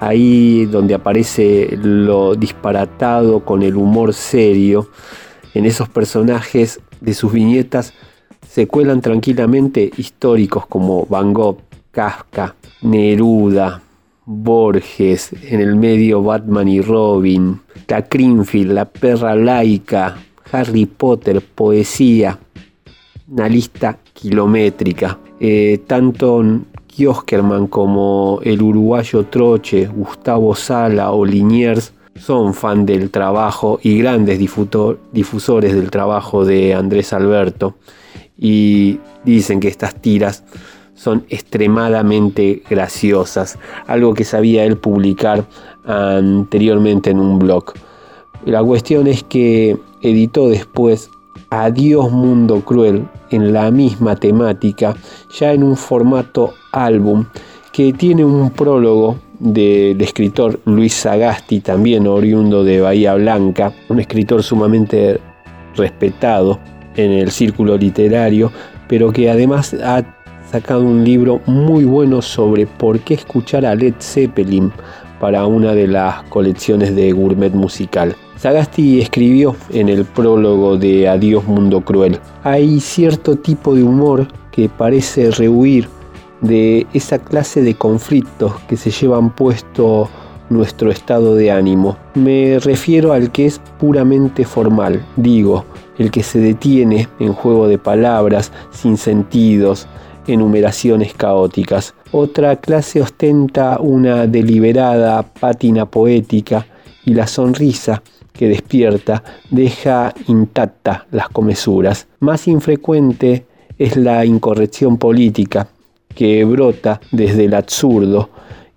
ahí donde aparece lo disparatado con el humor serio, en esos personajes de sus viñetas se cuelan tranquilamente históricos como Van Gogh, Kafka, Neruda, Borges, en el medio Batman y Robin, la la perra laica, Harry Potter, poesía, una lista kilométrica. Eh, tanto Kioskerman como el uruguayo Troche, Gustavo Sala o Liniers son fan del trabajo y grandes difusores del trabajo de Andrés Alberto y dicen que estas tiras son extremadamente graciosas, algo que sabía él publicar anteriormente en un blog. La cuestión es que editó después Adiós Mundo Cruel en la misma temática, ya en un formato álbum, que tiene un prólogo del escritor Luis Sagasti, también oriundo de Bahía Blanca, un escritor sumamente respetado en el círculo literario, pero que además ha sacado un libro muy bueno sobre por qué escuchar a Led Zeppelin para una de las colecciones de gourmet musical. Sagasti escribió en el prólogo de Adiós Mundo Cruel. Hay cierto tipo de humor que parece rehuir de esa clase de conflictos que se llevan puesto nuestro estado de ánimo. Me refiero al que es puramente formal, digo, el que se detiene en juego de palabras sin sentidos, enumeraciones caóticas. Otra clase ostenta una deliberada pátina poética y la sonrisa que despierta deja intacta las comesuras. Más infrecuente es la incorrección política que brota desde el absurdo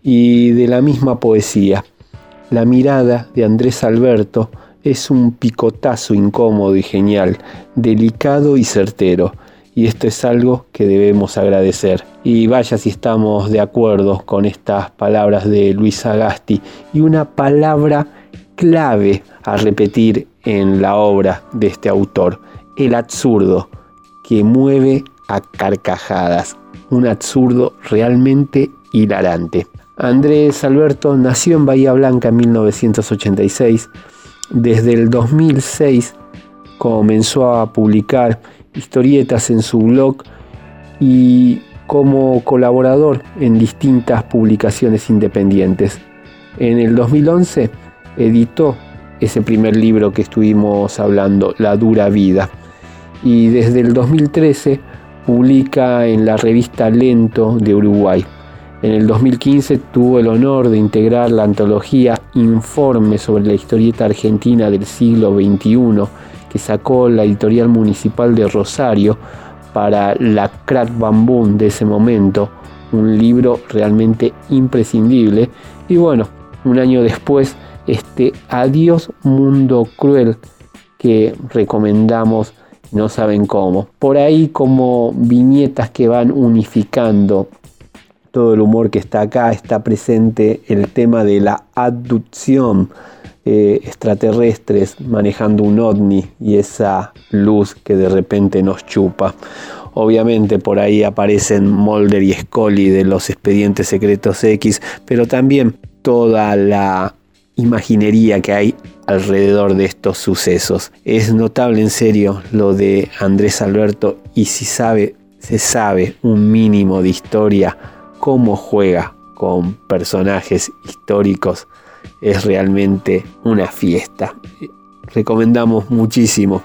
y de la misma poesía. La mirada de Andrés Alberto es un picotazo incómodo y genial, delicado y certero, y esto es algo que debemos agradecer. Y vaya si estamos de acuerdo con estas palabras de Luis Agasti y una palabra clave a repetir en la obra de este autor, el absurdo, que mueve a carcajadas, un absurdo realmente hilarante. Andrés Alberto nació en Bahía Blanca en 1986. Desde el 2006 comenzó a publicar historietas en su blog y como colaborador en distintas publicaciones independientes. En el 2011 editó ese primer libro que estuvimos hablando, La dura vida. Y desde el 2013 publica en la revista Lento de Uruguay. En el 2015 tuvo el honor de integrar la antología Informe sobre la historieta argentina del siglo XXI que sacó la editorial municipal de Rosario para la Crack Bamboo de ese momento, un libro realmente imprescindible. Y bueno, un año después, este Adiós Mundo Cruel que recomendamos, no saben cómo. Por ahí como viñetas que van unificando todo el humor que está acá, está presente el tema de la abducción. Eh, extraterrestres manejando un ovni y esa luz que de repente nos chupa. Obviamente por ahí aparecen Mulder y Scully de los expedientes secretos X, pero también toda la imaginería que hay alrededor de estos sucesos. Es notable en serio lo de Andrés Alberto y si sabe, se sabe un mínimo de historia, cómo juega con personajes históricos, es realmente una fiesta. Recomendamos muchísimo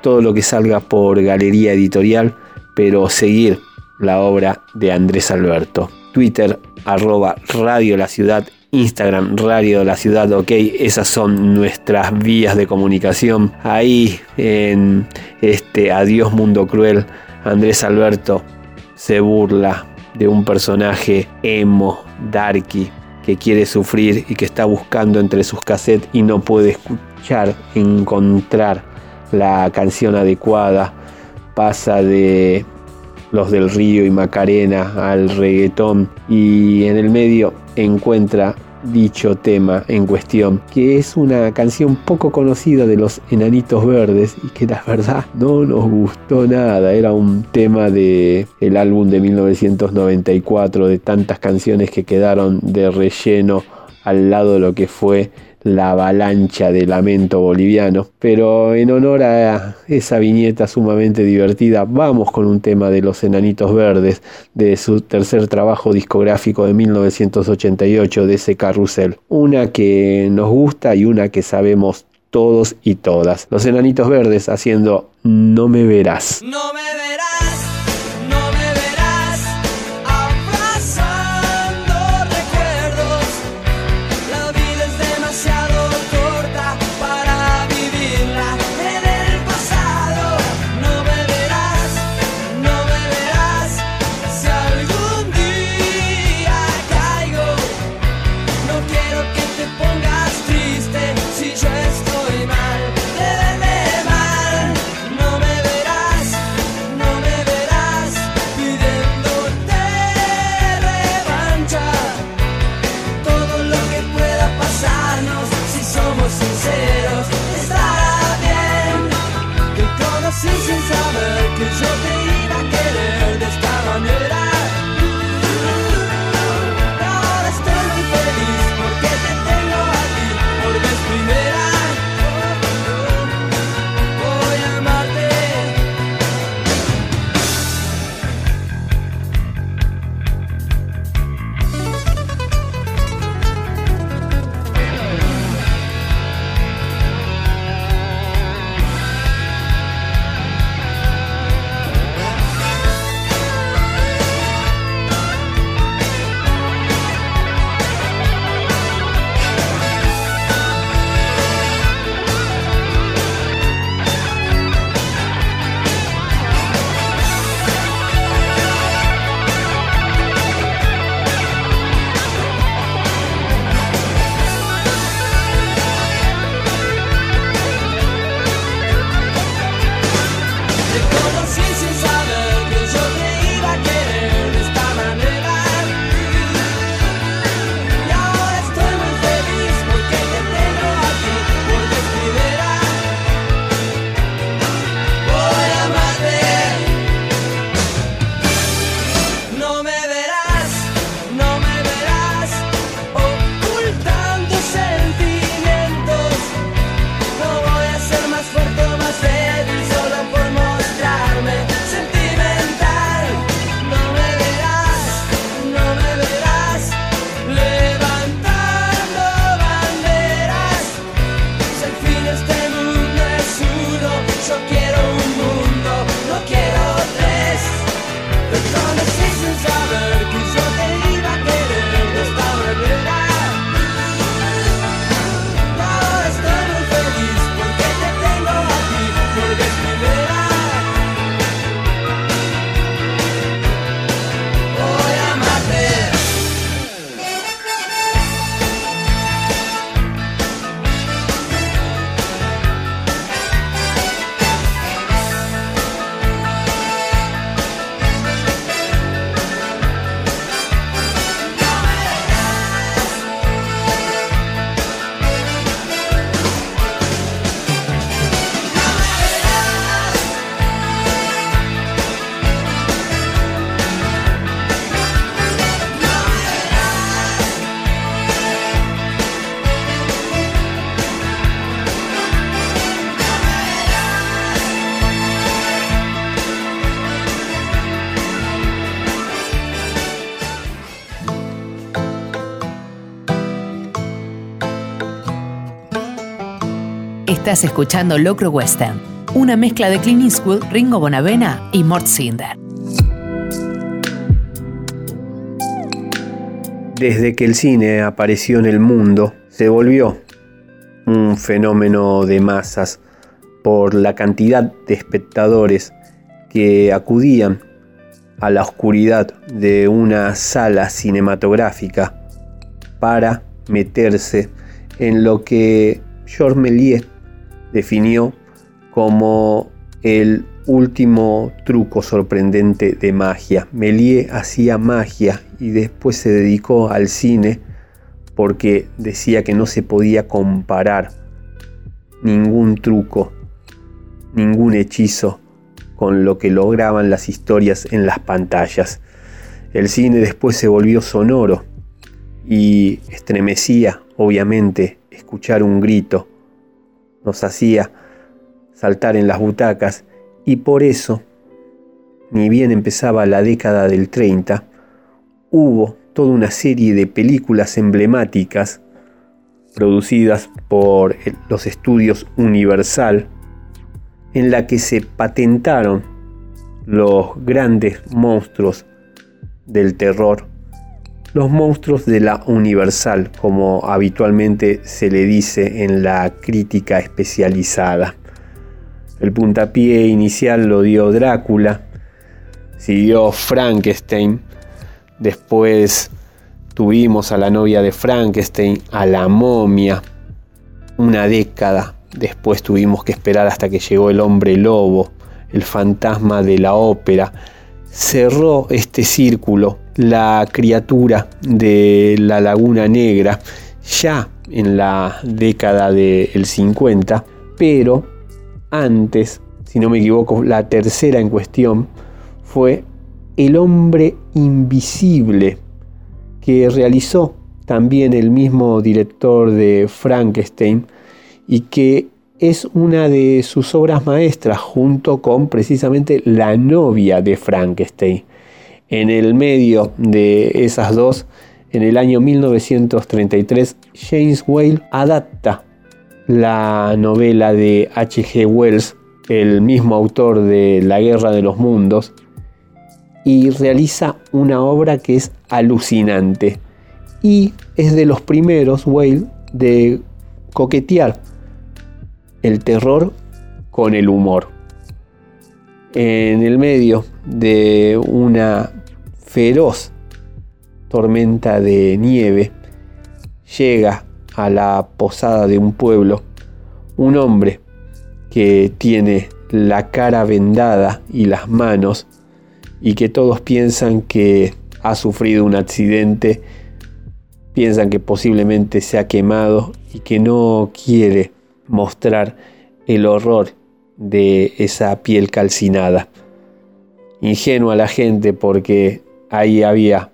todo lo que salga por Galería Editorial, pero seguir la obra de Andrés Alberto. Twitter, arroba Radio La Ciudad, Instagram, Radio La Ciudad, ok, esas son nuestras vías de comunicación. Ahí en este Adiós Mundo Cruel, Andrés Alberto se burla de un personaje emo, darky, que quiere sufrir y que está buscando entre sus cassettes y no puede escuchar, encontrar la canción adecuada. Pasa de los del río y Macarena al reggaetón y en el medio encuentra dicho tema en cuestión, que es una canción poco conocida de los Enanitos Verdes y que la verdad no nos gustó nada. Era un tema de el álbum de 1994 de tantas canciones que quedaron de relleno al lado de lo que fue la avalancha de lamento boliviano. Pero en honor a esa viñeta sumamente divertida, vamos con un tema de los Enanitos Verdes, de su tercer trabajo discográfico de 1988, de ese carrusel. Una que nos gusta y una que sabemos todos y todas. Los Enanitos Verdes haciendo No me verás. No me verás, Escuchando Locro Western, una mezcla de Clint Eastwood, Ringo Bonavena y Mort Cinder. Desde que el cine apareció en el mundo, se volvió un fenómeno de masas por la cantidad de espectadores que acudían a la oscuridad de una sala cinematográfica para meterse en lo que Georges Méliès definió como el último truco sorprendente de magia. Méliès hacía magia y después se dedicó al cine porque decía que no se podía comparar ningún truco, ningún hechizo con lo que lograban las historias en las pantallas. El cine después se volvió sonoro y estremecía, obviamente, escuchar un grito. Nos hacía saltar en las butacas y por eso, ni bien empezaba la década del 30, hubo toda una serie de películas emblemáticas producidas por los estudios Universal en la que se patentaron los grandes monstruos del terror, los monstruos de la Universal, como habitualmente se le dice en la crítica especializada. El puntapié inicial lo dio Drácula, siguió Frankenstein, después tuvimos a la novia de Frankenstein, a la momia, una década después tuvimos que esperar hasta que llegó el hombre lobo, el fantasma de la ópera, cerró este círculo la criatura de la Laguna Negra ya en la década del 50, pero antes, si no me equivoco, la tercera en cuestión fue El hombre invisible, que realizó también el mismo director de Frankenstein y que es una de sus obras maestras junto con precisamente La novia de Frankenstein. En el medio de esas dos, en el año 1933, James Whale adapta la novela de H.G. Wells, el mismo autor de La Guerra de los Mundos, y realiza una obra que es alucinante. Y es de los primeros, Whale, de coquetear el terror con el humor. En el medio de una feroz tormenta de nieve, llega a la posada de un pueblo un hombre que tiene la cara vendada y las manos y que todos piensan que ha sufrido un accidente, piensan que posiblemente se ha quemado y que no quiere mostrar el horror de esa piel calcinada. Ingenua la gente porque ahí había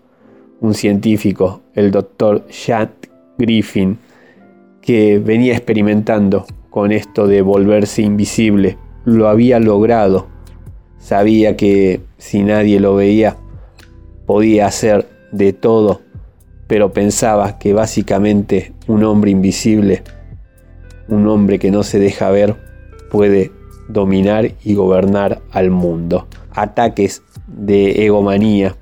un científico, el doctor Jack Griffin, que venía experimentando con esto de volverse invisible. Lo había logrado. Sabía que si nadie lo veía, podía hacer de todo, pero pensaba que básicamente un hombre invisible un hombre que no se deja ver puede dominar y gobernar al mundo. Ataques de egomanía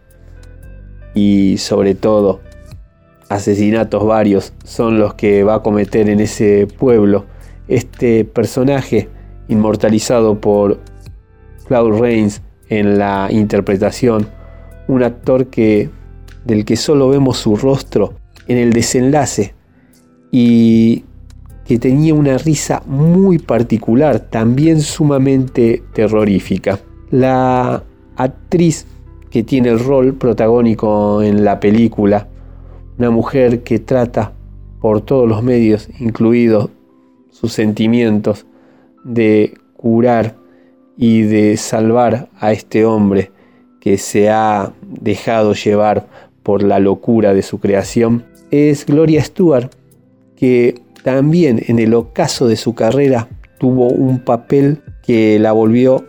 y sobre todo asesinatos varios son los que va a cometer en ese pueblo este personaje inmortalizado por Claude Rains en la interpretación, un actor que del que solo vemos su rostro en el desenlace y que tenía una risa muy particular, también sumamente terrorífica. La actriz que tiene el rol protagónico en la película, una mujer que trata por todos los medios, incluidos sus sentimientos, de curar y de salvar a este hombre que se ha dejado llevar por la locura de su creación, es Gloria Stewart, que también en el ocaso de su carrera tuvo un papel que la volvió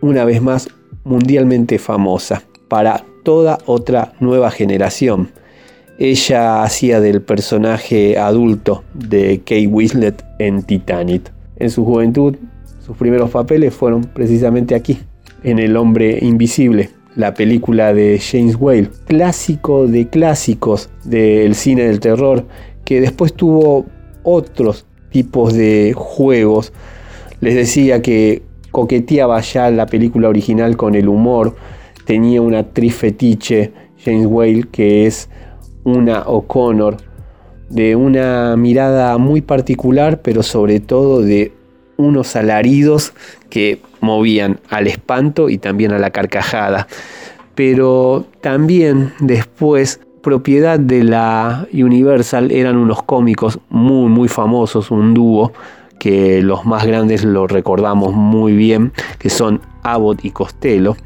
una vez más mundialmente famosa para toda otra nueva generación. Ella hacía del personaje adulto de Kate Winslet en Titanic. en su juventud, sus primeros papeles fueron precisamente aquí, en El hombre invisible, la película de James Whale, clásico de clásicos del cine del terror, que después tuvo otros tipos de juegos. Les decía que coqueteaba ya la película original con el humor, tenía una actriz fetiche, James Whale, que es una O'Connor, de una mirada muy particular, pero sobre todo de unos alaridos que movían al espanto y también a la carcajada. Pero también después, propiedad de la Universal, eran unos cómicos muy, muy famosos, un dúo que los más grandes lo recordamos muy bien, que son Abbott y Costello.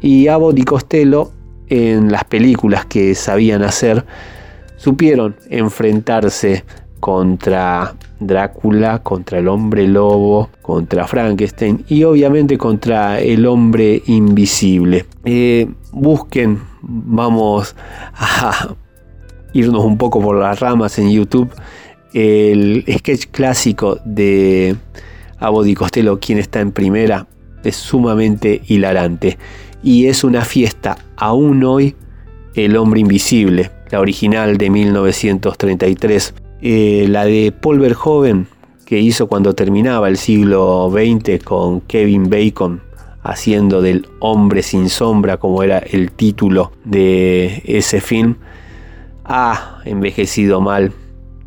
Y Abbott y Costello en las películas que sabían hacer, supieron enfrentarse contra Drácula, contra el hombre lobo, contra Frankenstein y obviamente contra el hombre invisible. Eh, busquen, vamos a irnos un poco por las ramas en YouTube, el sketch clásico de Abbott y Costello, quien está en primera, es sumamente hilarante y es una fiesta aún hoy El hombre invisible, la original de 1933, eh, la de Paul Verhoeven que hizo cuando terminaba el siglo XX con Kevin Bacon haciendo del hombre sin sombra como era el título de ese film, ha envejecido mal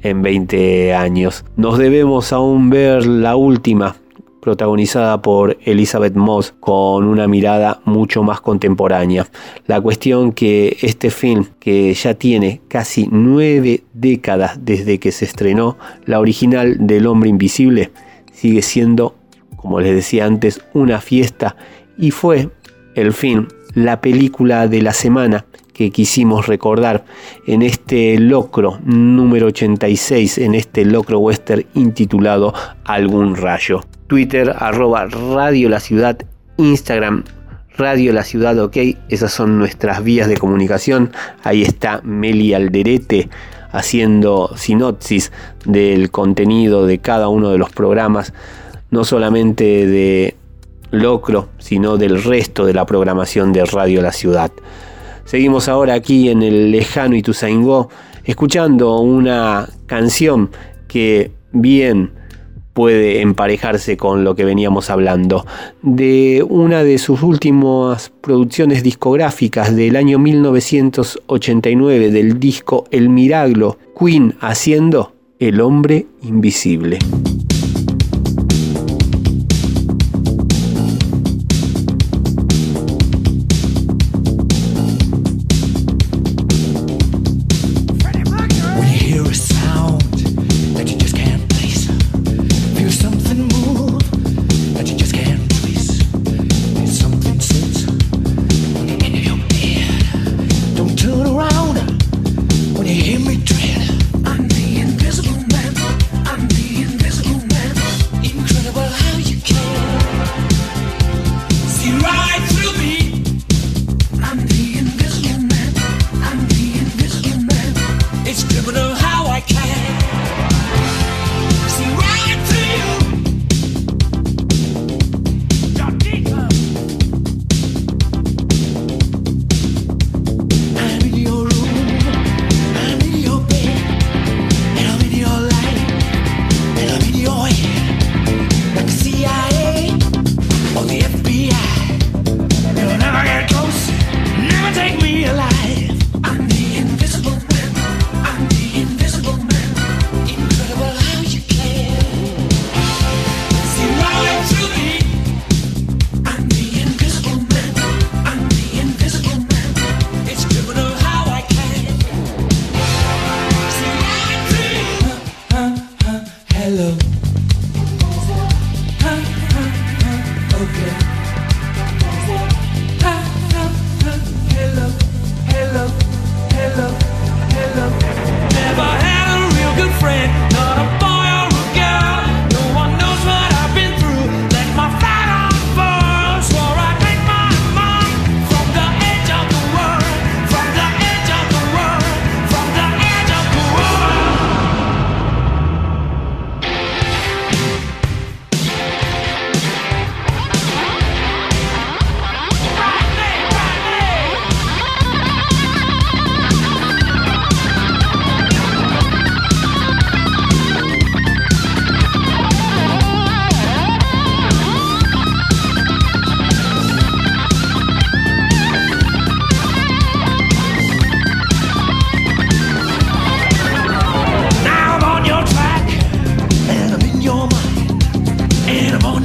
en 20 años. Nos debemos aún ver la última protagonizada por Elizabeth Moss con una mirada mucho más contemporánea. La cuestión que este film, que ya tiene casi nueve décadas desde que se estrenó, la original del hombre invisible, sigue siendo, como les decía antes, una fiesta y fue el film, la película de la semana que quisimos recordar en este locro número 86, en este locro western intitulado Algún Rayo. Twitter, arroba Radio La Ciudad, Instagram, Radio La Ciudad OK, esas son nuestras vías de comunicación. Ahí está Meli Alderete haciendo sinopsis del contenido de cada uno de los programas, no solamente de Locro, sino del resto de la programación de Radio La Ciudad. Seguimos ahora aquí en el lejano Ituzaingó, escuchando una canción que bien puede emparejarse con lo que veníamos hablando. De una de sus últimas producciones discográficas del año 1989 del disco El Miraglo, Queen haciendo El hombre invisible.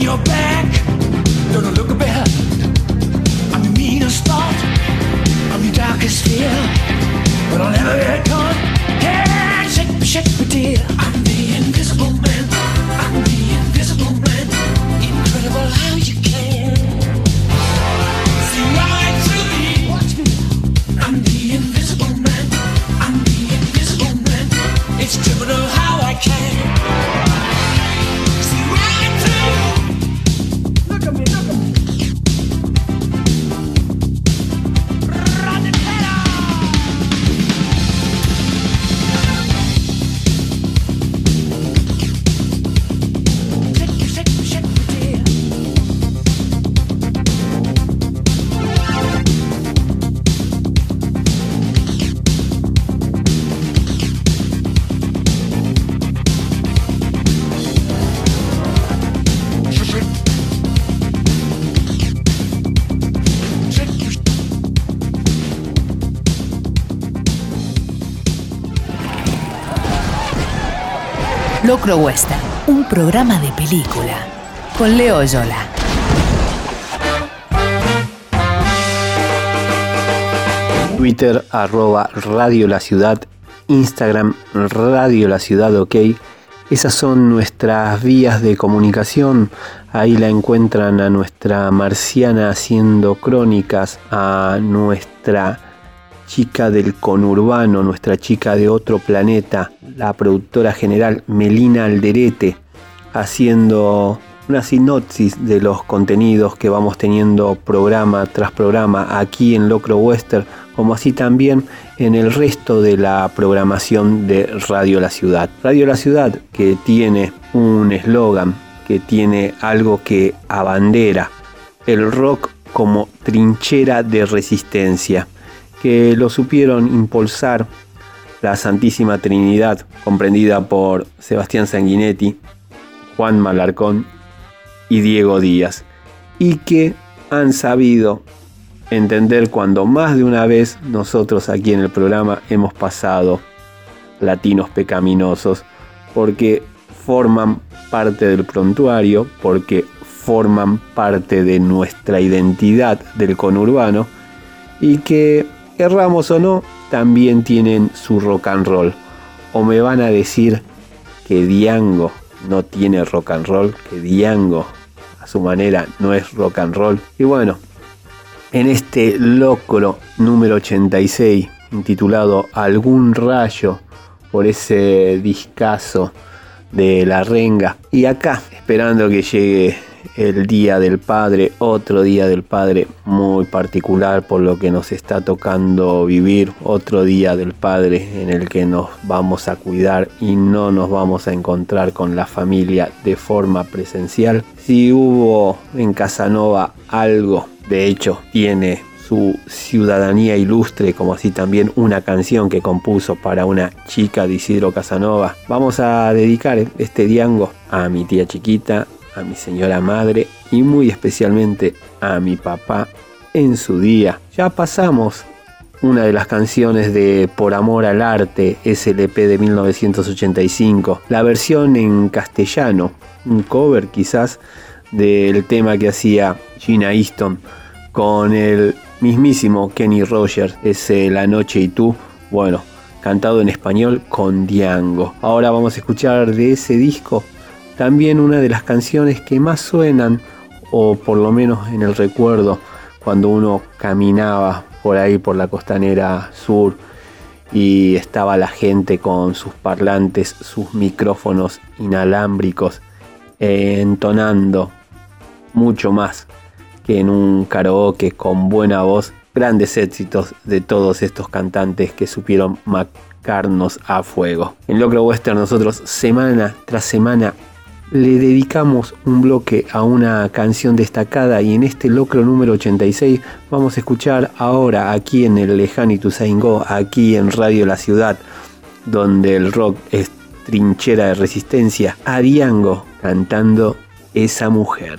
your back. Don't look behind. I'm your meanest thought. I'm your darkest fear. But I'll never get caught. Hey, shake me, shake dear. Western, un programa de película. Con Leo Yola. Twitter arroba Radio La Ciudad, Instagram Radio La Ciudad OK. Esas son nuestras vías de comunicación. Ahí la encuentran a nuestra marciana haciendo crónicas, a nuestra chica del conurbano, nuestra chica de otro planeta, la productora general Melina Alderete, haciendo una sinopsis de los contenidos que vamos teniendo programa tras programa aquí en Locro Western, como así también en el resto de la programación de Radio La Ciudad. Radio La Ciudad que tiene un eslogan, que tiene algo que abandera, el rock como trinchera de resistencia que lo supieron impulsar la Santísima Trinidad, comprendida por Sebastián Sanguinetti, Juan Malarcón y Diego Díaz, y que han sabido entender cuando más de una vez nosotros aquí en el programa hemos pasado latinos pecaminosos, porque forman parte del prontuario, porque forman parte de nuestra identidad del conurbano, y que erramos o no, también tienen su rock and roll. O me van a decir que Diango no tiene rock and roll, que Diango a su manera no es rock and roll. Y bueno, en este locro número 86, intitulado Algún rayo, por ese discazo de la renga. Y acá, esperando que llegue el Día del Padre, otro Día del Padre muy particular por lo que nos está tocando vivir, otro Día del Padre en el que nos vamos a cuidar y no nos vamos a encontrar con la familia de forma presencial. Si hubo en Casanova algo, de hecho tiene su ciudadanía ilustre, como así también una canción que compuso para una chica de Isidro Casanova. Vamos a dedicar este diango a mi tía chiquita, a mi señora madre y muy especialmente a mi papá en su día. Ya pasamos una de las canciones de Por Amor al Arte, SLP de 1985, la versión en castellano, un cover quizás del tema que hacía Gina Easton con el mismísimo Kenny Rogers, ese La Noche y tú, bueno, cantado en español con Diango. Ahora vamos a escuchar de ese disco también una de las canciones que más suenan, o por lo menos en el recuerdo, cuando uno caminaba por ahí por la costanera sur y estaba la gente con sus parlantes, sus micrófonos inalámbricos, entonando mucho más que en un karaoke con buena voz, grandes éxitos de todos estos cantantes que supieron marcarnos a fuego. En Locro Western nosotros semana tras semana le dedicamos un bloque a una canción destacada y en este locro número 86 vamos a escuchar ahora aquí en el Lejani Tusaingo, aquí en Radio La Ciudad, donde el rock es trinchera de resistencia, a Diango cantando Esa Mujer.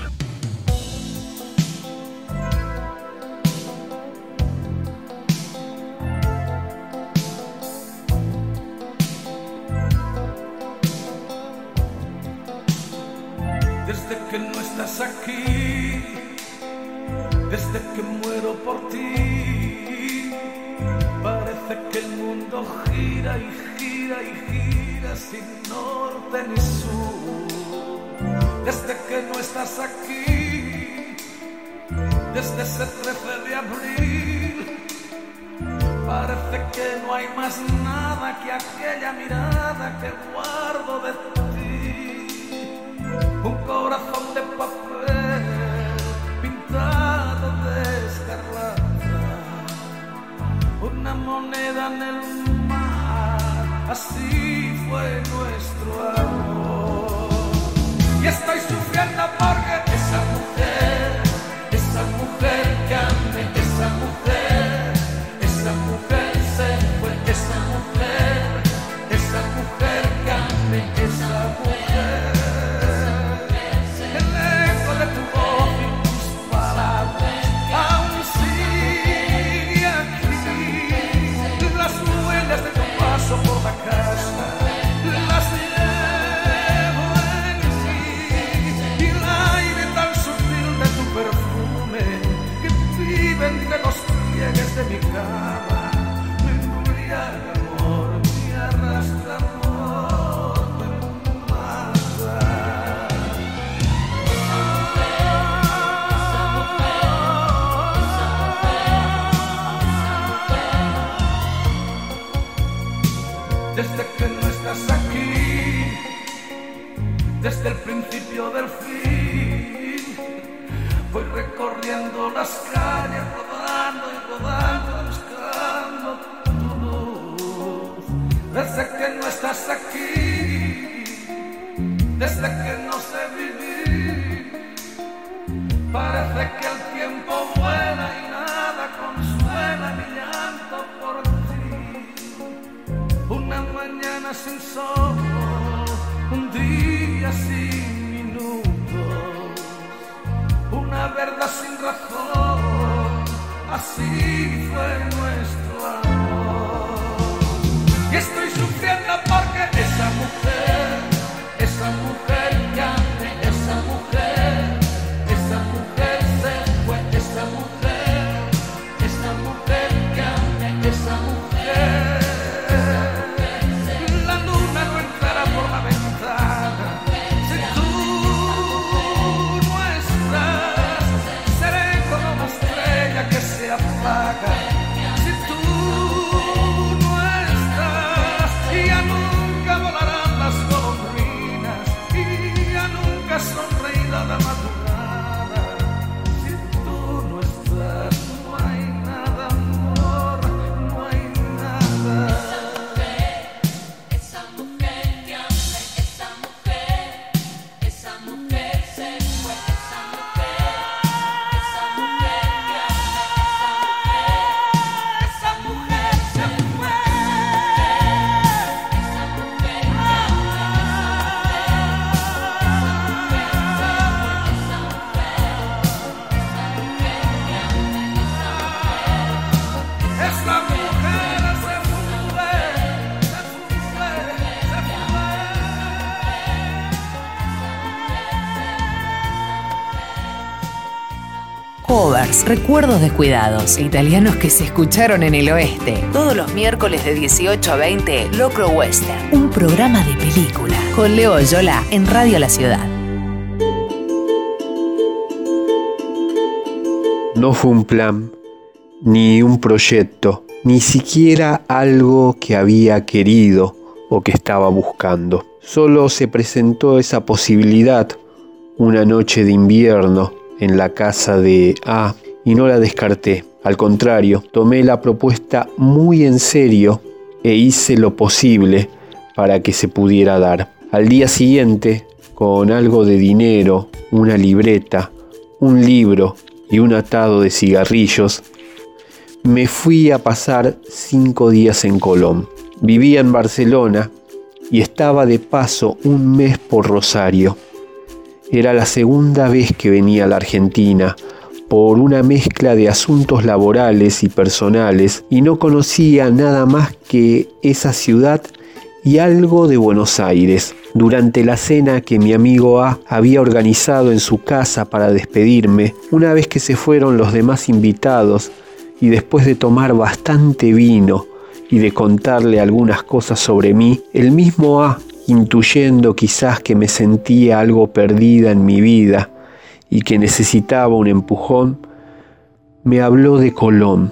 Covers, recuerdos descuidados, italianos que se escucharon en el oeste. Todos los miércoles de 18 a 20, Locro Western, un programa de película. Con Leo Oyola en Radio La Ciudad. No fue un plan, ni un proyecto, ni siquiera algo que había querido o que estaba buscando. Solo se presentó esa posibilidad una noche de invierno en la casa de A y no la descarté. Al contrario, tomé la propuesta muy en serio e hice lo posible para que se pudiera dar. Al día siguiente, con algo de dinero, una libreta, un libro y un atado de cigarrillos, me fui a pasar cinco días en Colón. Vivía en Barcelona y estaba de paso un mes por Rosario. Era la segunda vez que venía a la Argentina por una mezcla de asuntos laborales y personales y no conocía nada más que esa ciudad y algo de Buenos Aires. Durante la cena que mi amigo A había organizado en su casa para despedirme, una vez que se fueron los demás invitados y después de tomar bastante vino y de contarle algunas cosas sobre mí, el mismo A, intuyendo quizás que me sentía algo perdida en mi vida y que necesitaba un empujón, me habló de Colón,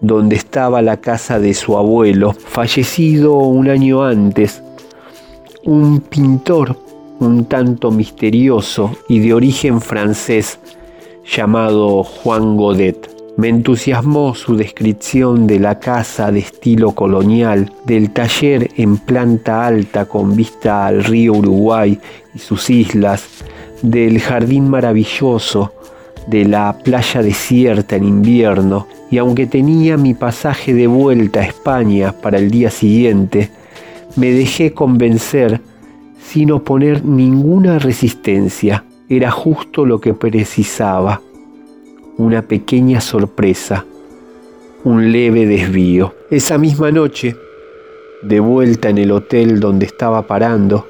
donde estaba la casa de su abuelo, fallecido un año antes, un pintor un tanto misterioso y de origen francés llamado Juan Godet. Me entusiasmó su descripción de la casa de estilo colonial, del taller en planta alta con vista al río Uruguay y sus islas, del jardín maravilloso, de la playa desierta en invierno, y aunque tenía mi pasaje de vuelta a España para el día siguiente, me dejé convencer sin oponer ninguna resistencia. Era justo lo que precisaba. Una pequeña sorpresa, un leve desvío. Esa misma noche, de vuelta en el hotel donde estaba parando,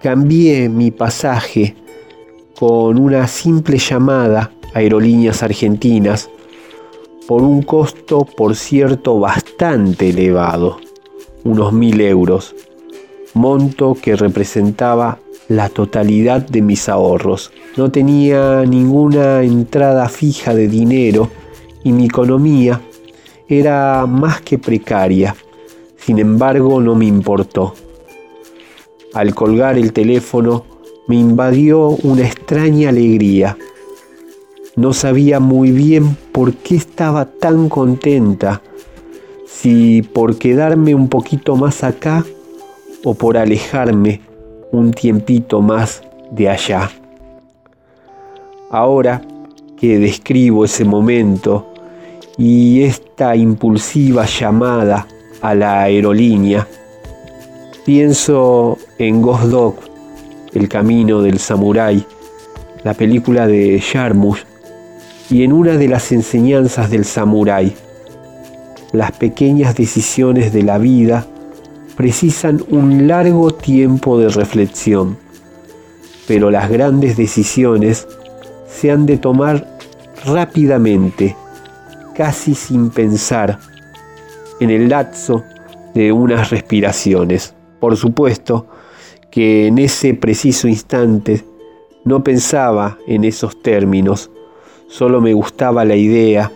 cambié mi pasaje con una simple llamada a Aerolíneas Argentinas por un costo, por cierto, bastante elevado, unos mil euros, monto que representaba la totalidad de mis ahorros. No tenía ninguna entrada fija de dinero y mi economía era más que precaria. Sin embargo, no me importó. Al colgar el teléfono, me invadió una extraña alegría. No sabía muy bien por qué estaba tan contenta, si por quedarme un poquito más acá o por alejarme un tiempito más de allá. Ahora que describo ese momento y esta impulsiva llamada a la aerolínea, pienso en Ghost Dog, El Camino del Samurái, la película de Jarmusch, y en una de las enseñanzas del samurái, las pequeñas decisiones de la vida precisan un largo tiempo de reflexión, pero las grandes decisiones se han de tomar rápidamente, casi sin pensar, en el lapso de unas respiraciones. Por supuesto que en ese preciso instante no pensaba en esos términos, solo me gustaba la idea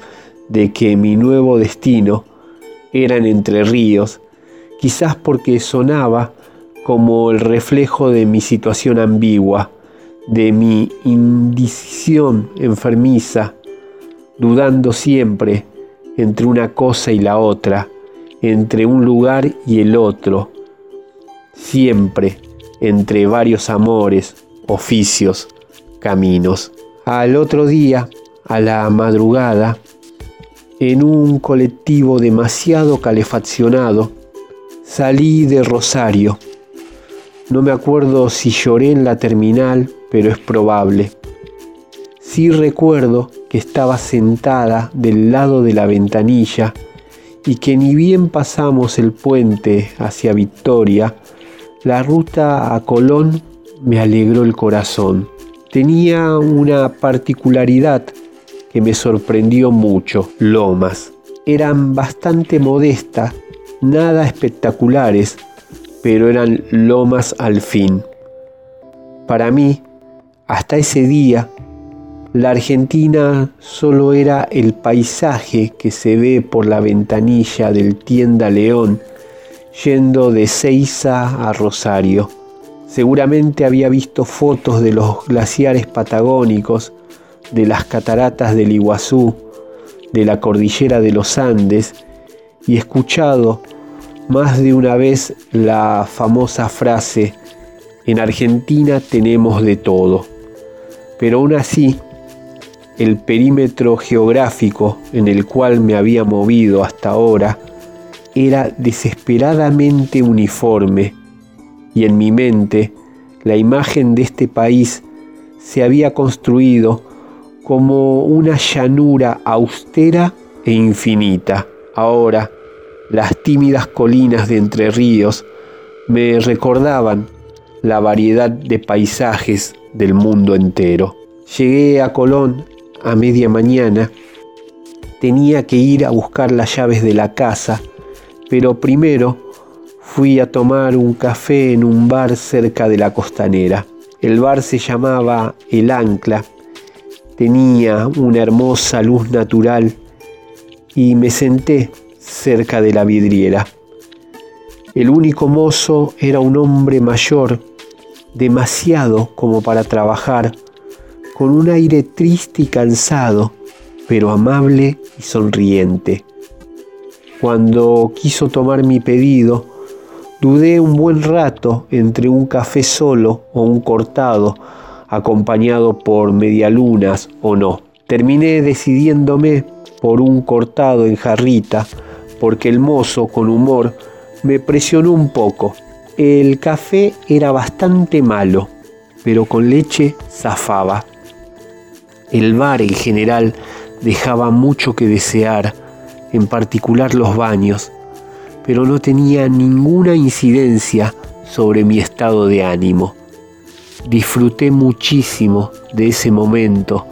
de que mi nuevo destino eran Entre Ríos, quizás porque sonaba como el reflejo de mi situación ambigua, de mi indecisión enfermiza, dudando siempre entre una cosa y la otra, entre un lugar y el otro, siempre entre varios amores, oficios, caminos. Al otro día, a la madrugada, en un colectivo demasiado calefaccionado, salí de Rosario. No me acuerdo si lloré en la terminal, pero es probable. Sí recuerdo que estaba sentada del lado de la ventanilla y que ni bien pasamos el puente hacia Victoria, la ruta a Colón me alegró el corazón. Tenía una particularidad que me sorprendió mucho, lomas. Eran bastante modestas, nada espectaculares, pero eran lomas al fin. Para mí, hasta ese día, la Argentina solo era el paisaje que se ve por la ventanilla del tienda León yendo de Ceiza a Rosario. Seguramente había visto fotos de los glaciares patagónicos, de las cataratas del Iguazú, de la cordillera de los Andes y escuchado más de una vez la famosa frase, en Argentina tenemos de todo. Pero aún así, el perímetro geográfico en el cual me había movido hasta ahora era desesperadamente uniforme y en mi mente la imagen de este país se había construido como una llanura austera e infinita. Ahora, las tímidas colinas de Entre Ríos me recordaban la variedad de paisajes del mundo entero. Llegué a Colón a media mañana, tenía que ir a buscar las llaves de la casa, pero primero fui a tomar un café en un bar cerca de la costanera. El bar se llamaba El Ancla, tenía una hermosa luz natural y me senté cerca de la vidriera. El único mozo era un hombre mayor, demasiado como para trabajar, con un aire triste y cansado, pero amable y sonriente. Cuando quiso tomar mi pedido, dudé un buen rato entre un café solo o un cortado, acompañado por medialunas o no. Terminé decidiéndome por un cortado en jarrita, porque el mozo, con humor, me presionó un poco. El café era bastante malo, pero con leche zafaba. El bar en general dejaba mucho que desear, en particular los baños, pero no tenía ninguna incidencia sobre mi estado de ánimo. Disfruté muchísimo de ese momento,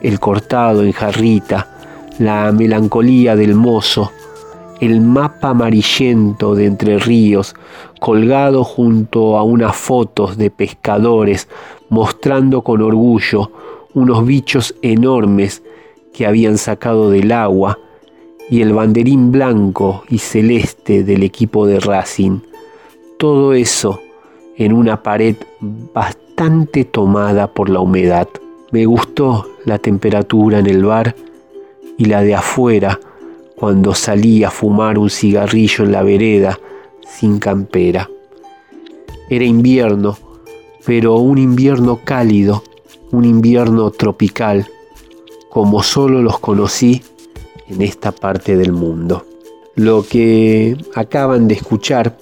el cortado en jarrita, la melancolía del mozo, el mapa amarillento de Entre Ríos, colgado junto a unas fotos de pescadores, mostrando con orgullo unos bichos enormes que habían sacado del agua, y el banderín blanco y celeste del equipo de Racing. Todo eso en una pared bastante tomada por la humedad. Me gustó la temperatura en el bar y la de afuera cuando salí a fumar un cigarrillo en la vereda sin campera. Era invierno, pero un invierno cálido, un invierno tropical, como solo los conocí en esta parte del mundo. Lo que acaban de escuchar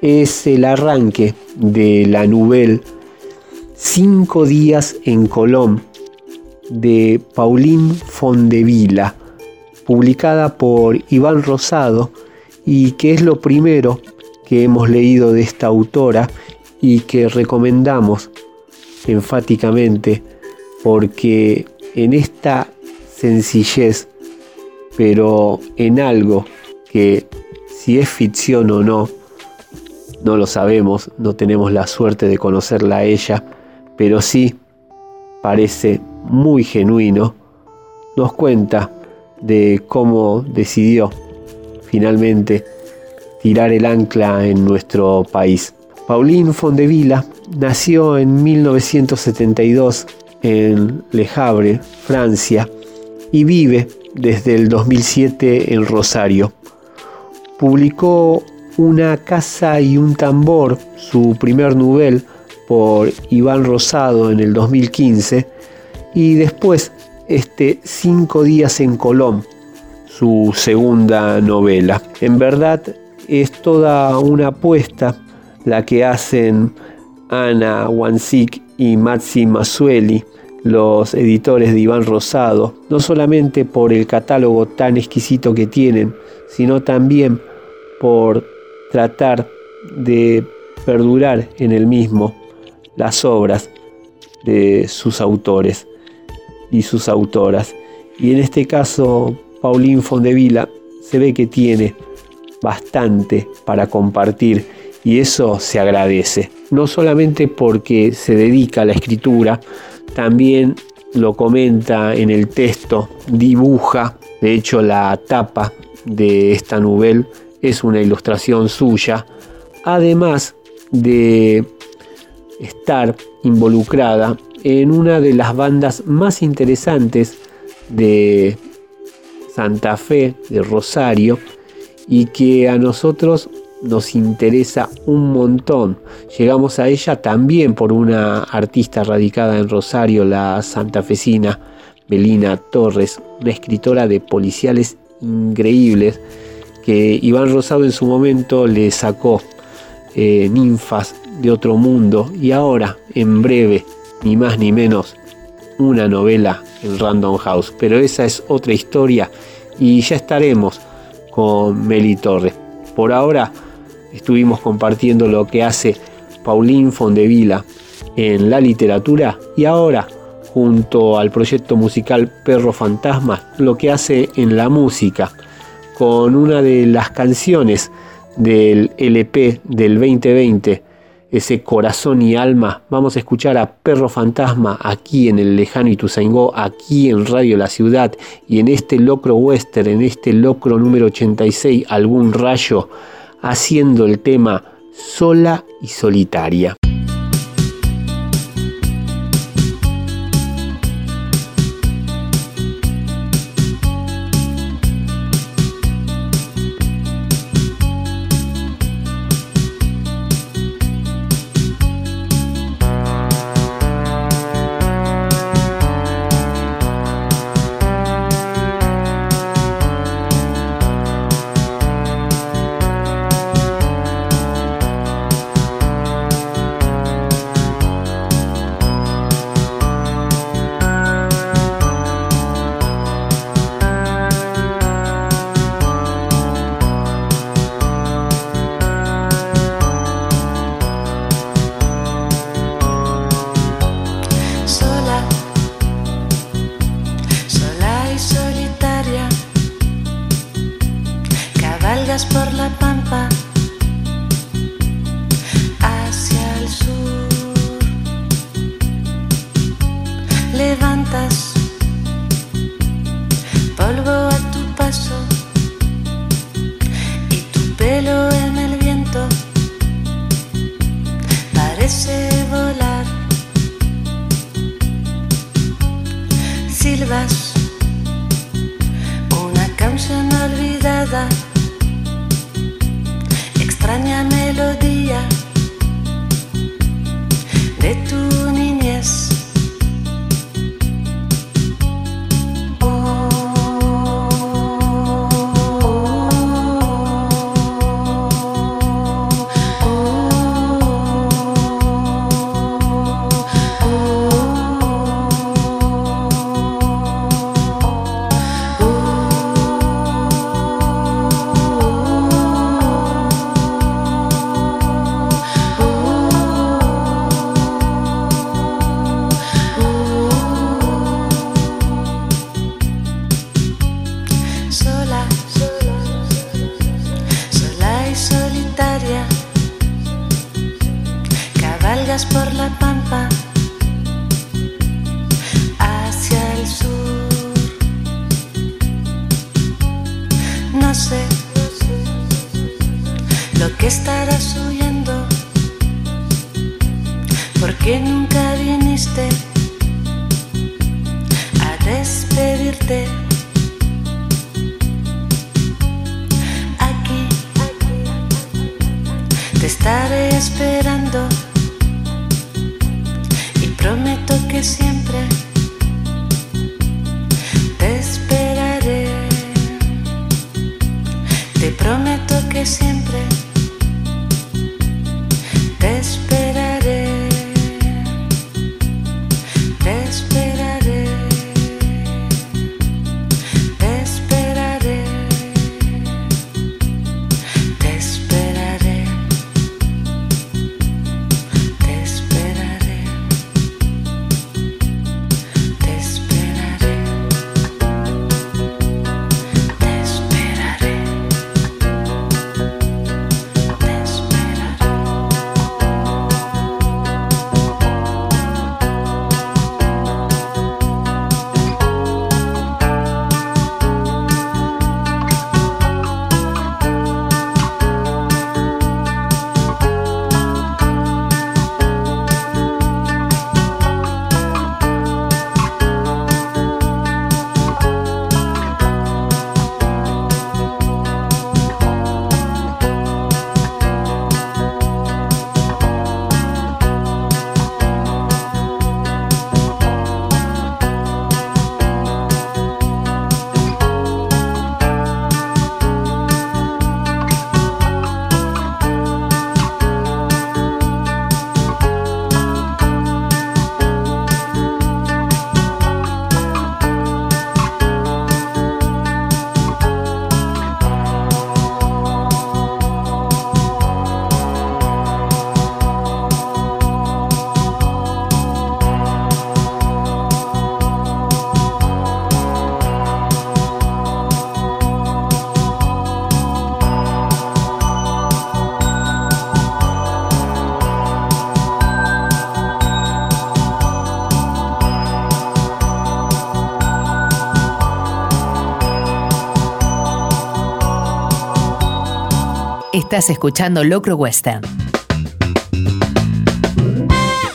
es el arranque de la novela Cinco días en Colón de Pauline Fondevila, publicada por Iván Rosado y que es lo primero que hemos leído de esta autora y que recomendamos enfáticamente porque en esta sencillez, pero en algo que si es ficción o no, no lo sabemos, no tenemos la suerte de conocerla a ella, pero sí parece muy genuino, nos cuenta de cómo decidió finalmente tirar el ancla en nuestro país. Pauline Fondevila nació en 1972 en Le Havre, Francia, y vive desde el 2007 en Rosario. Publicó Una casa y un tambor, su primer novel, por Iván Rosado en el 2015, y después este Cinco días en Colón, su segunda novela. En verdad es toda una apuesta la que hacen Ana Wansik y Maxi Masueli, los editores de Iván Rosado, no solamente por el catálogo tan exquisito que tienen, sino también por tratar de perdurar en el mismo las obras de sus autores y sus autoras. Y en este caso, Pauline Fondevila se ve que tiene bastante para compartir y eso se agradece. No solamente porque se dedica a la escritura, también lo comenta en el texto, dibuja, de hecho la tapa de esta novela es una ilustración suya, además de estar involucrada en una de las bandas más interesantes de Santa Fe, de Rosario, y que a nosotros nos interesa un montón. Llegamos a ella también por una artista radicada en Rosario, la santafesina Melina Torres, una escritora de policiales increíbles que Iván Rosado en su momento le sacó eh, ninfas de otro mundo y ahora, en breve, ni más ni menos, una novela en Random House. Pero esa es otra historia y ya estaremos con Meli Torres. Por ahora estuvimos compartiendo lo que hace Pauline Fondevila en la literatura y ahora junto al proyecto musical Perro Fantasma lo que hace en la música con una de las canciones del LP del 2020 ese corazón y alma, vamos a escuchar a Perro Fantasma aquí en el lejano Ituzaingó, aquí en Radio La Ciudad y en este locro western, en este locro número 86, algún rayo, haciendo el tema sola y solitaria. Estarás huyendo, porque nunca viniste a despedirte. aquí. Te estaré esperando y prometo que siempre Escuchando Locro Western.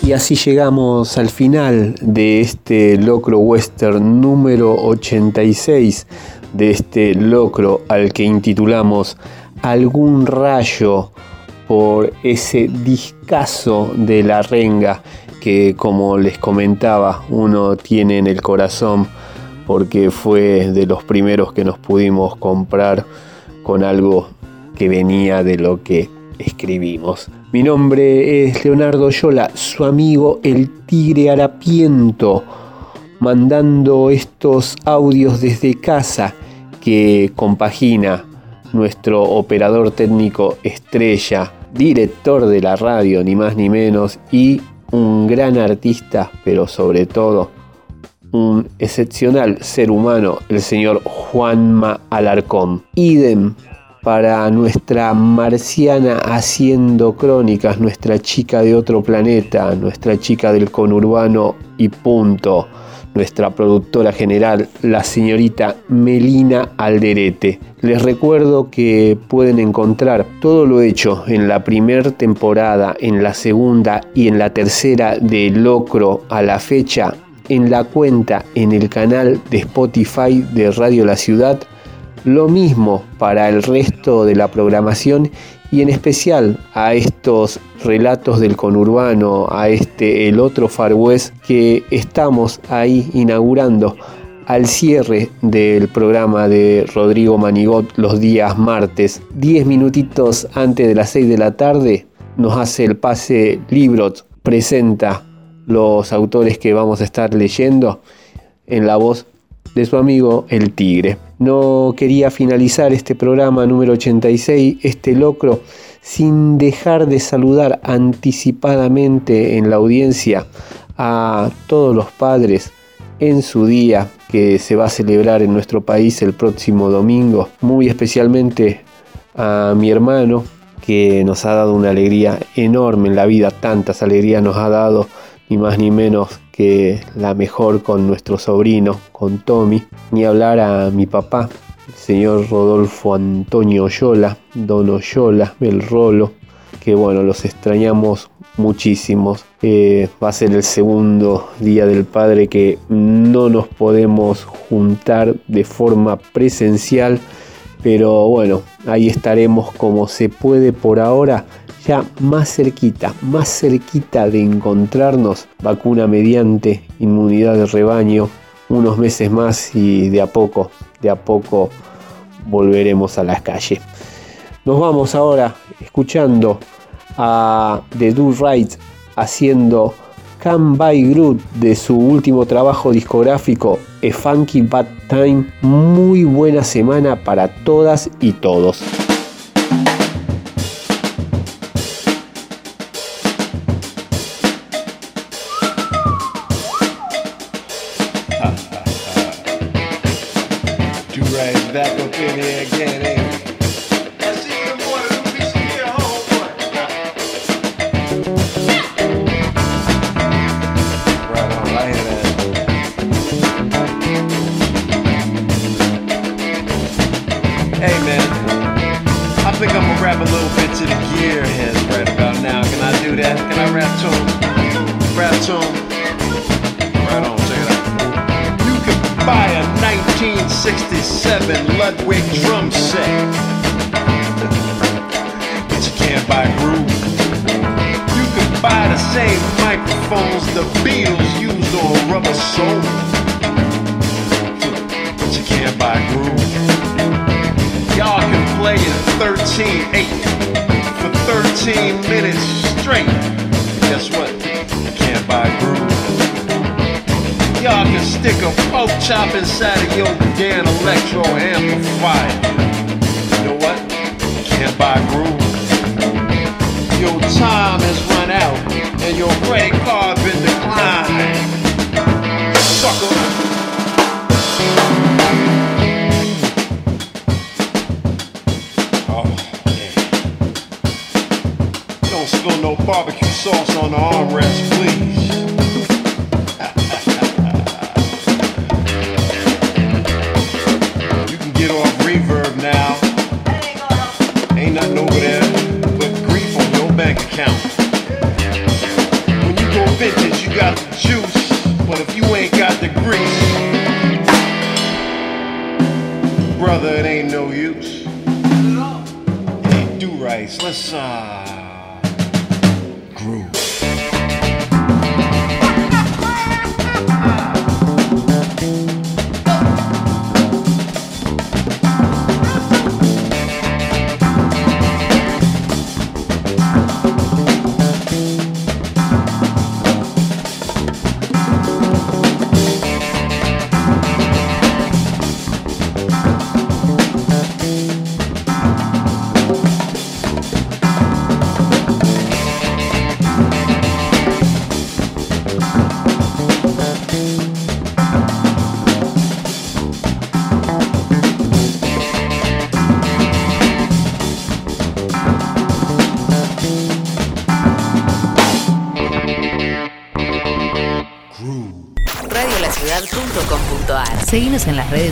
Y así llegamos al final de este locro western número 86, de este locro al que intitulamos Algún rayo por ese discazo de la renga que como les comentaba uno tiene en el corazón porque fue de los primeros que nos pudimos comprar con algo que venía de lo que escribimos. Mi nombre es Leonardo Yola, su amigo el Tigre Harapiento, mandando estos audios desde casa que compagina nuestro operador técnico estrella, director de la radio, ni más ni menos, y un gran artista, pero sobre todo un excepcional ser humano, el señor Juanma Alarcón. Idem para nuestra marciana haciendo crónicas, nuestra chica de otro planeta, nuestra chica del conurbano y punto, nuestra productora general, la señorita Melina Alderete. Les recuerdo que pueden encontrar todo lo hecho en la primera temporada, en la segunda y en la tercera de Locro a la fecha en la cuenta, en el canal de Spotify de Radio La Ciudad. Lo mismo para el resto de la programación y en especial a estos relatos del conurbano, a este el otro Far que estamos ahí inaugurando al cierre del programa de Rodrigo Manigot los días martes, 10 minutitos antes de las 6 de la tarde, nos hace el pase Librot, presenta los autores que vamos a estar leyendo en la voz de su amigo el Tigre. No quería finalizar este programa número 86, este locro, sin dejar de saludar anticipadamente en la audiencia a todos los padres en su día que se va a celebrar en nuestro país el próximo domingo, muy especialmente a mi hermano que nos ha dado una alegría enorme en la vida, tantas alegrías nos ha dado, ni más ni menos que la mejor con nuestro sobrino, con Tommy, ni hablar a mi papá, el señor Rodolfo Antonio Oyola, Don Oyola, el Rolo, que bueno, los extrañamos muchísimos. Eh, va a ser el segundo día del padre que no nos podemos juntar de forma presencial, pero bueno, ahí estaremos como se puede por ahora, ya más cerquita, más cerquita de encontrarnos, vacuna mediante, inmunidad de rebaño, unos meses más y de a poco, de a poco volveremos a las calles. Nos vamos ahora escuchando a The Do Right haciendo Come By Groot de su último trabajo discográfico A Funky Bad Time. Muy buena semana para todas y todos.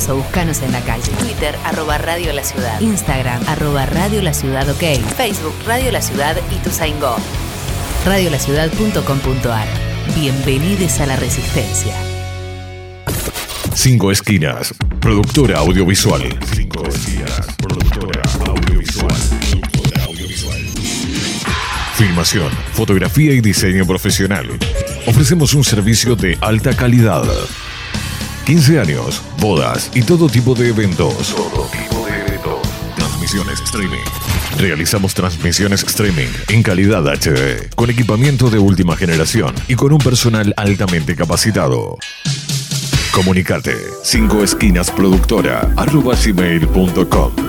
O buscanos en la calle. Twitter, arroba Radio La Ciudad. Instagram, arroba Radio La Ciudad OK. Facebook, Radio La Ciudad y Tuzaingó. Radiolaciudad.com.ar Bienvenidos a la Resistencia. Cinco Esquinas, productora audiovisual. Cinco Esquinas, productora audiovisual. Productora audiovisual. Filmación, fotografía y diseño profesional. Ofrecemos un servicio de alta calidad. 15 años, bodas y todo tipo de eventos. Todo tipo de eventos. Transmisiones streaming. Realizamos transmisiones streaming en calidad HD, con equipamiento de última generación y con un personal altamente capacitado. Comunicate 5 esquinas productora arroba gmail.com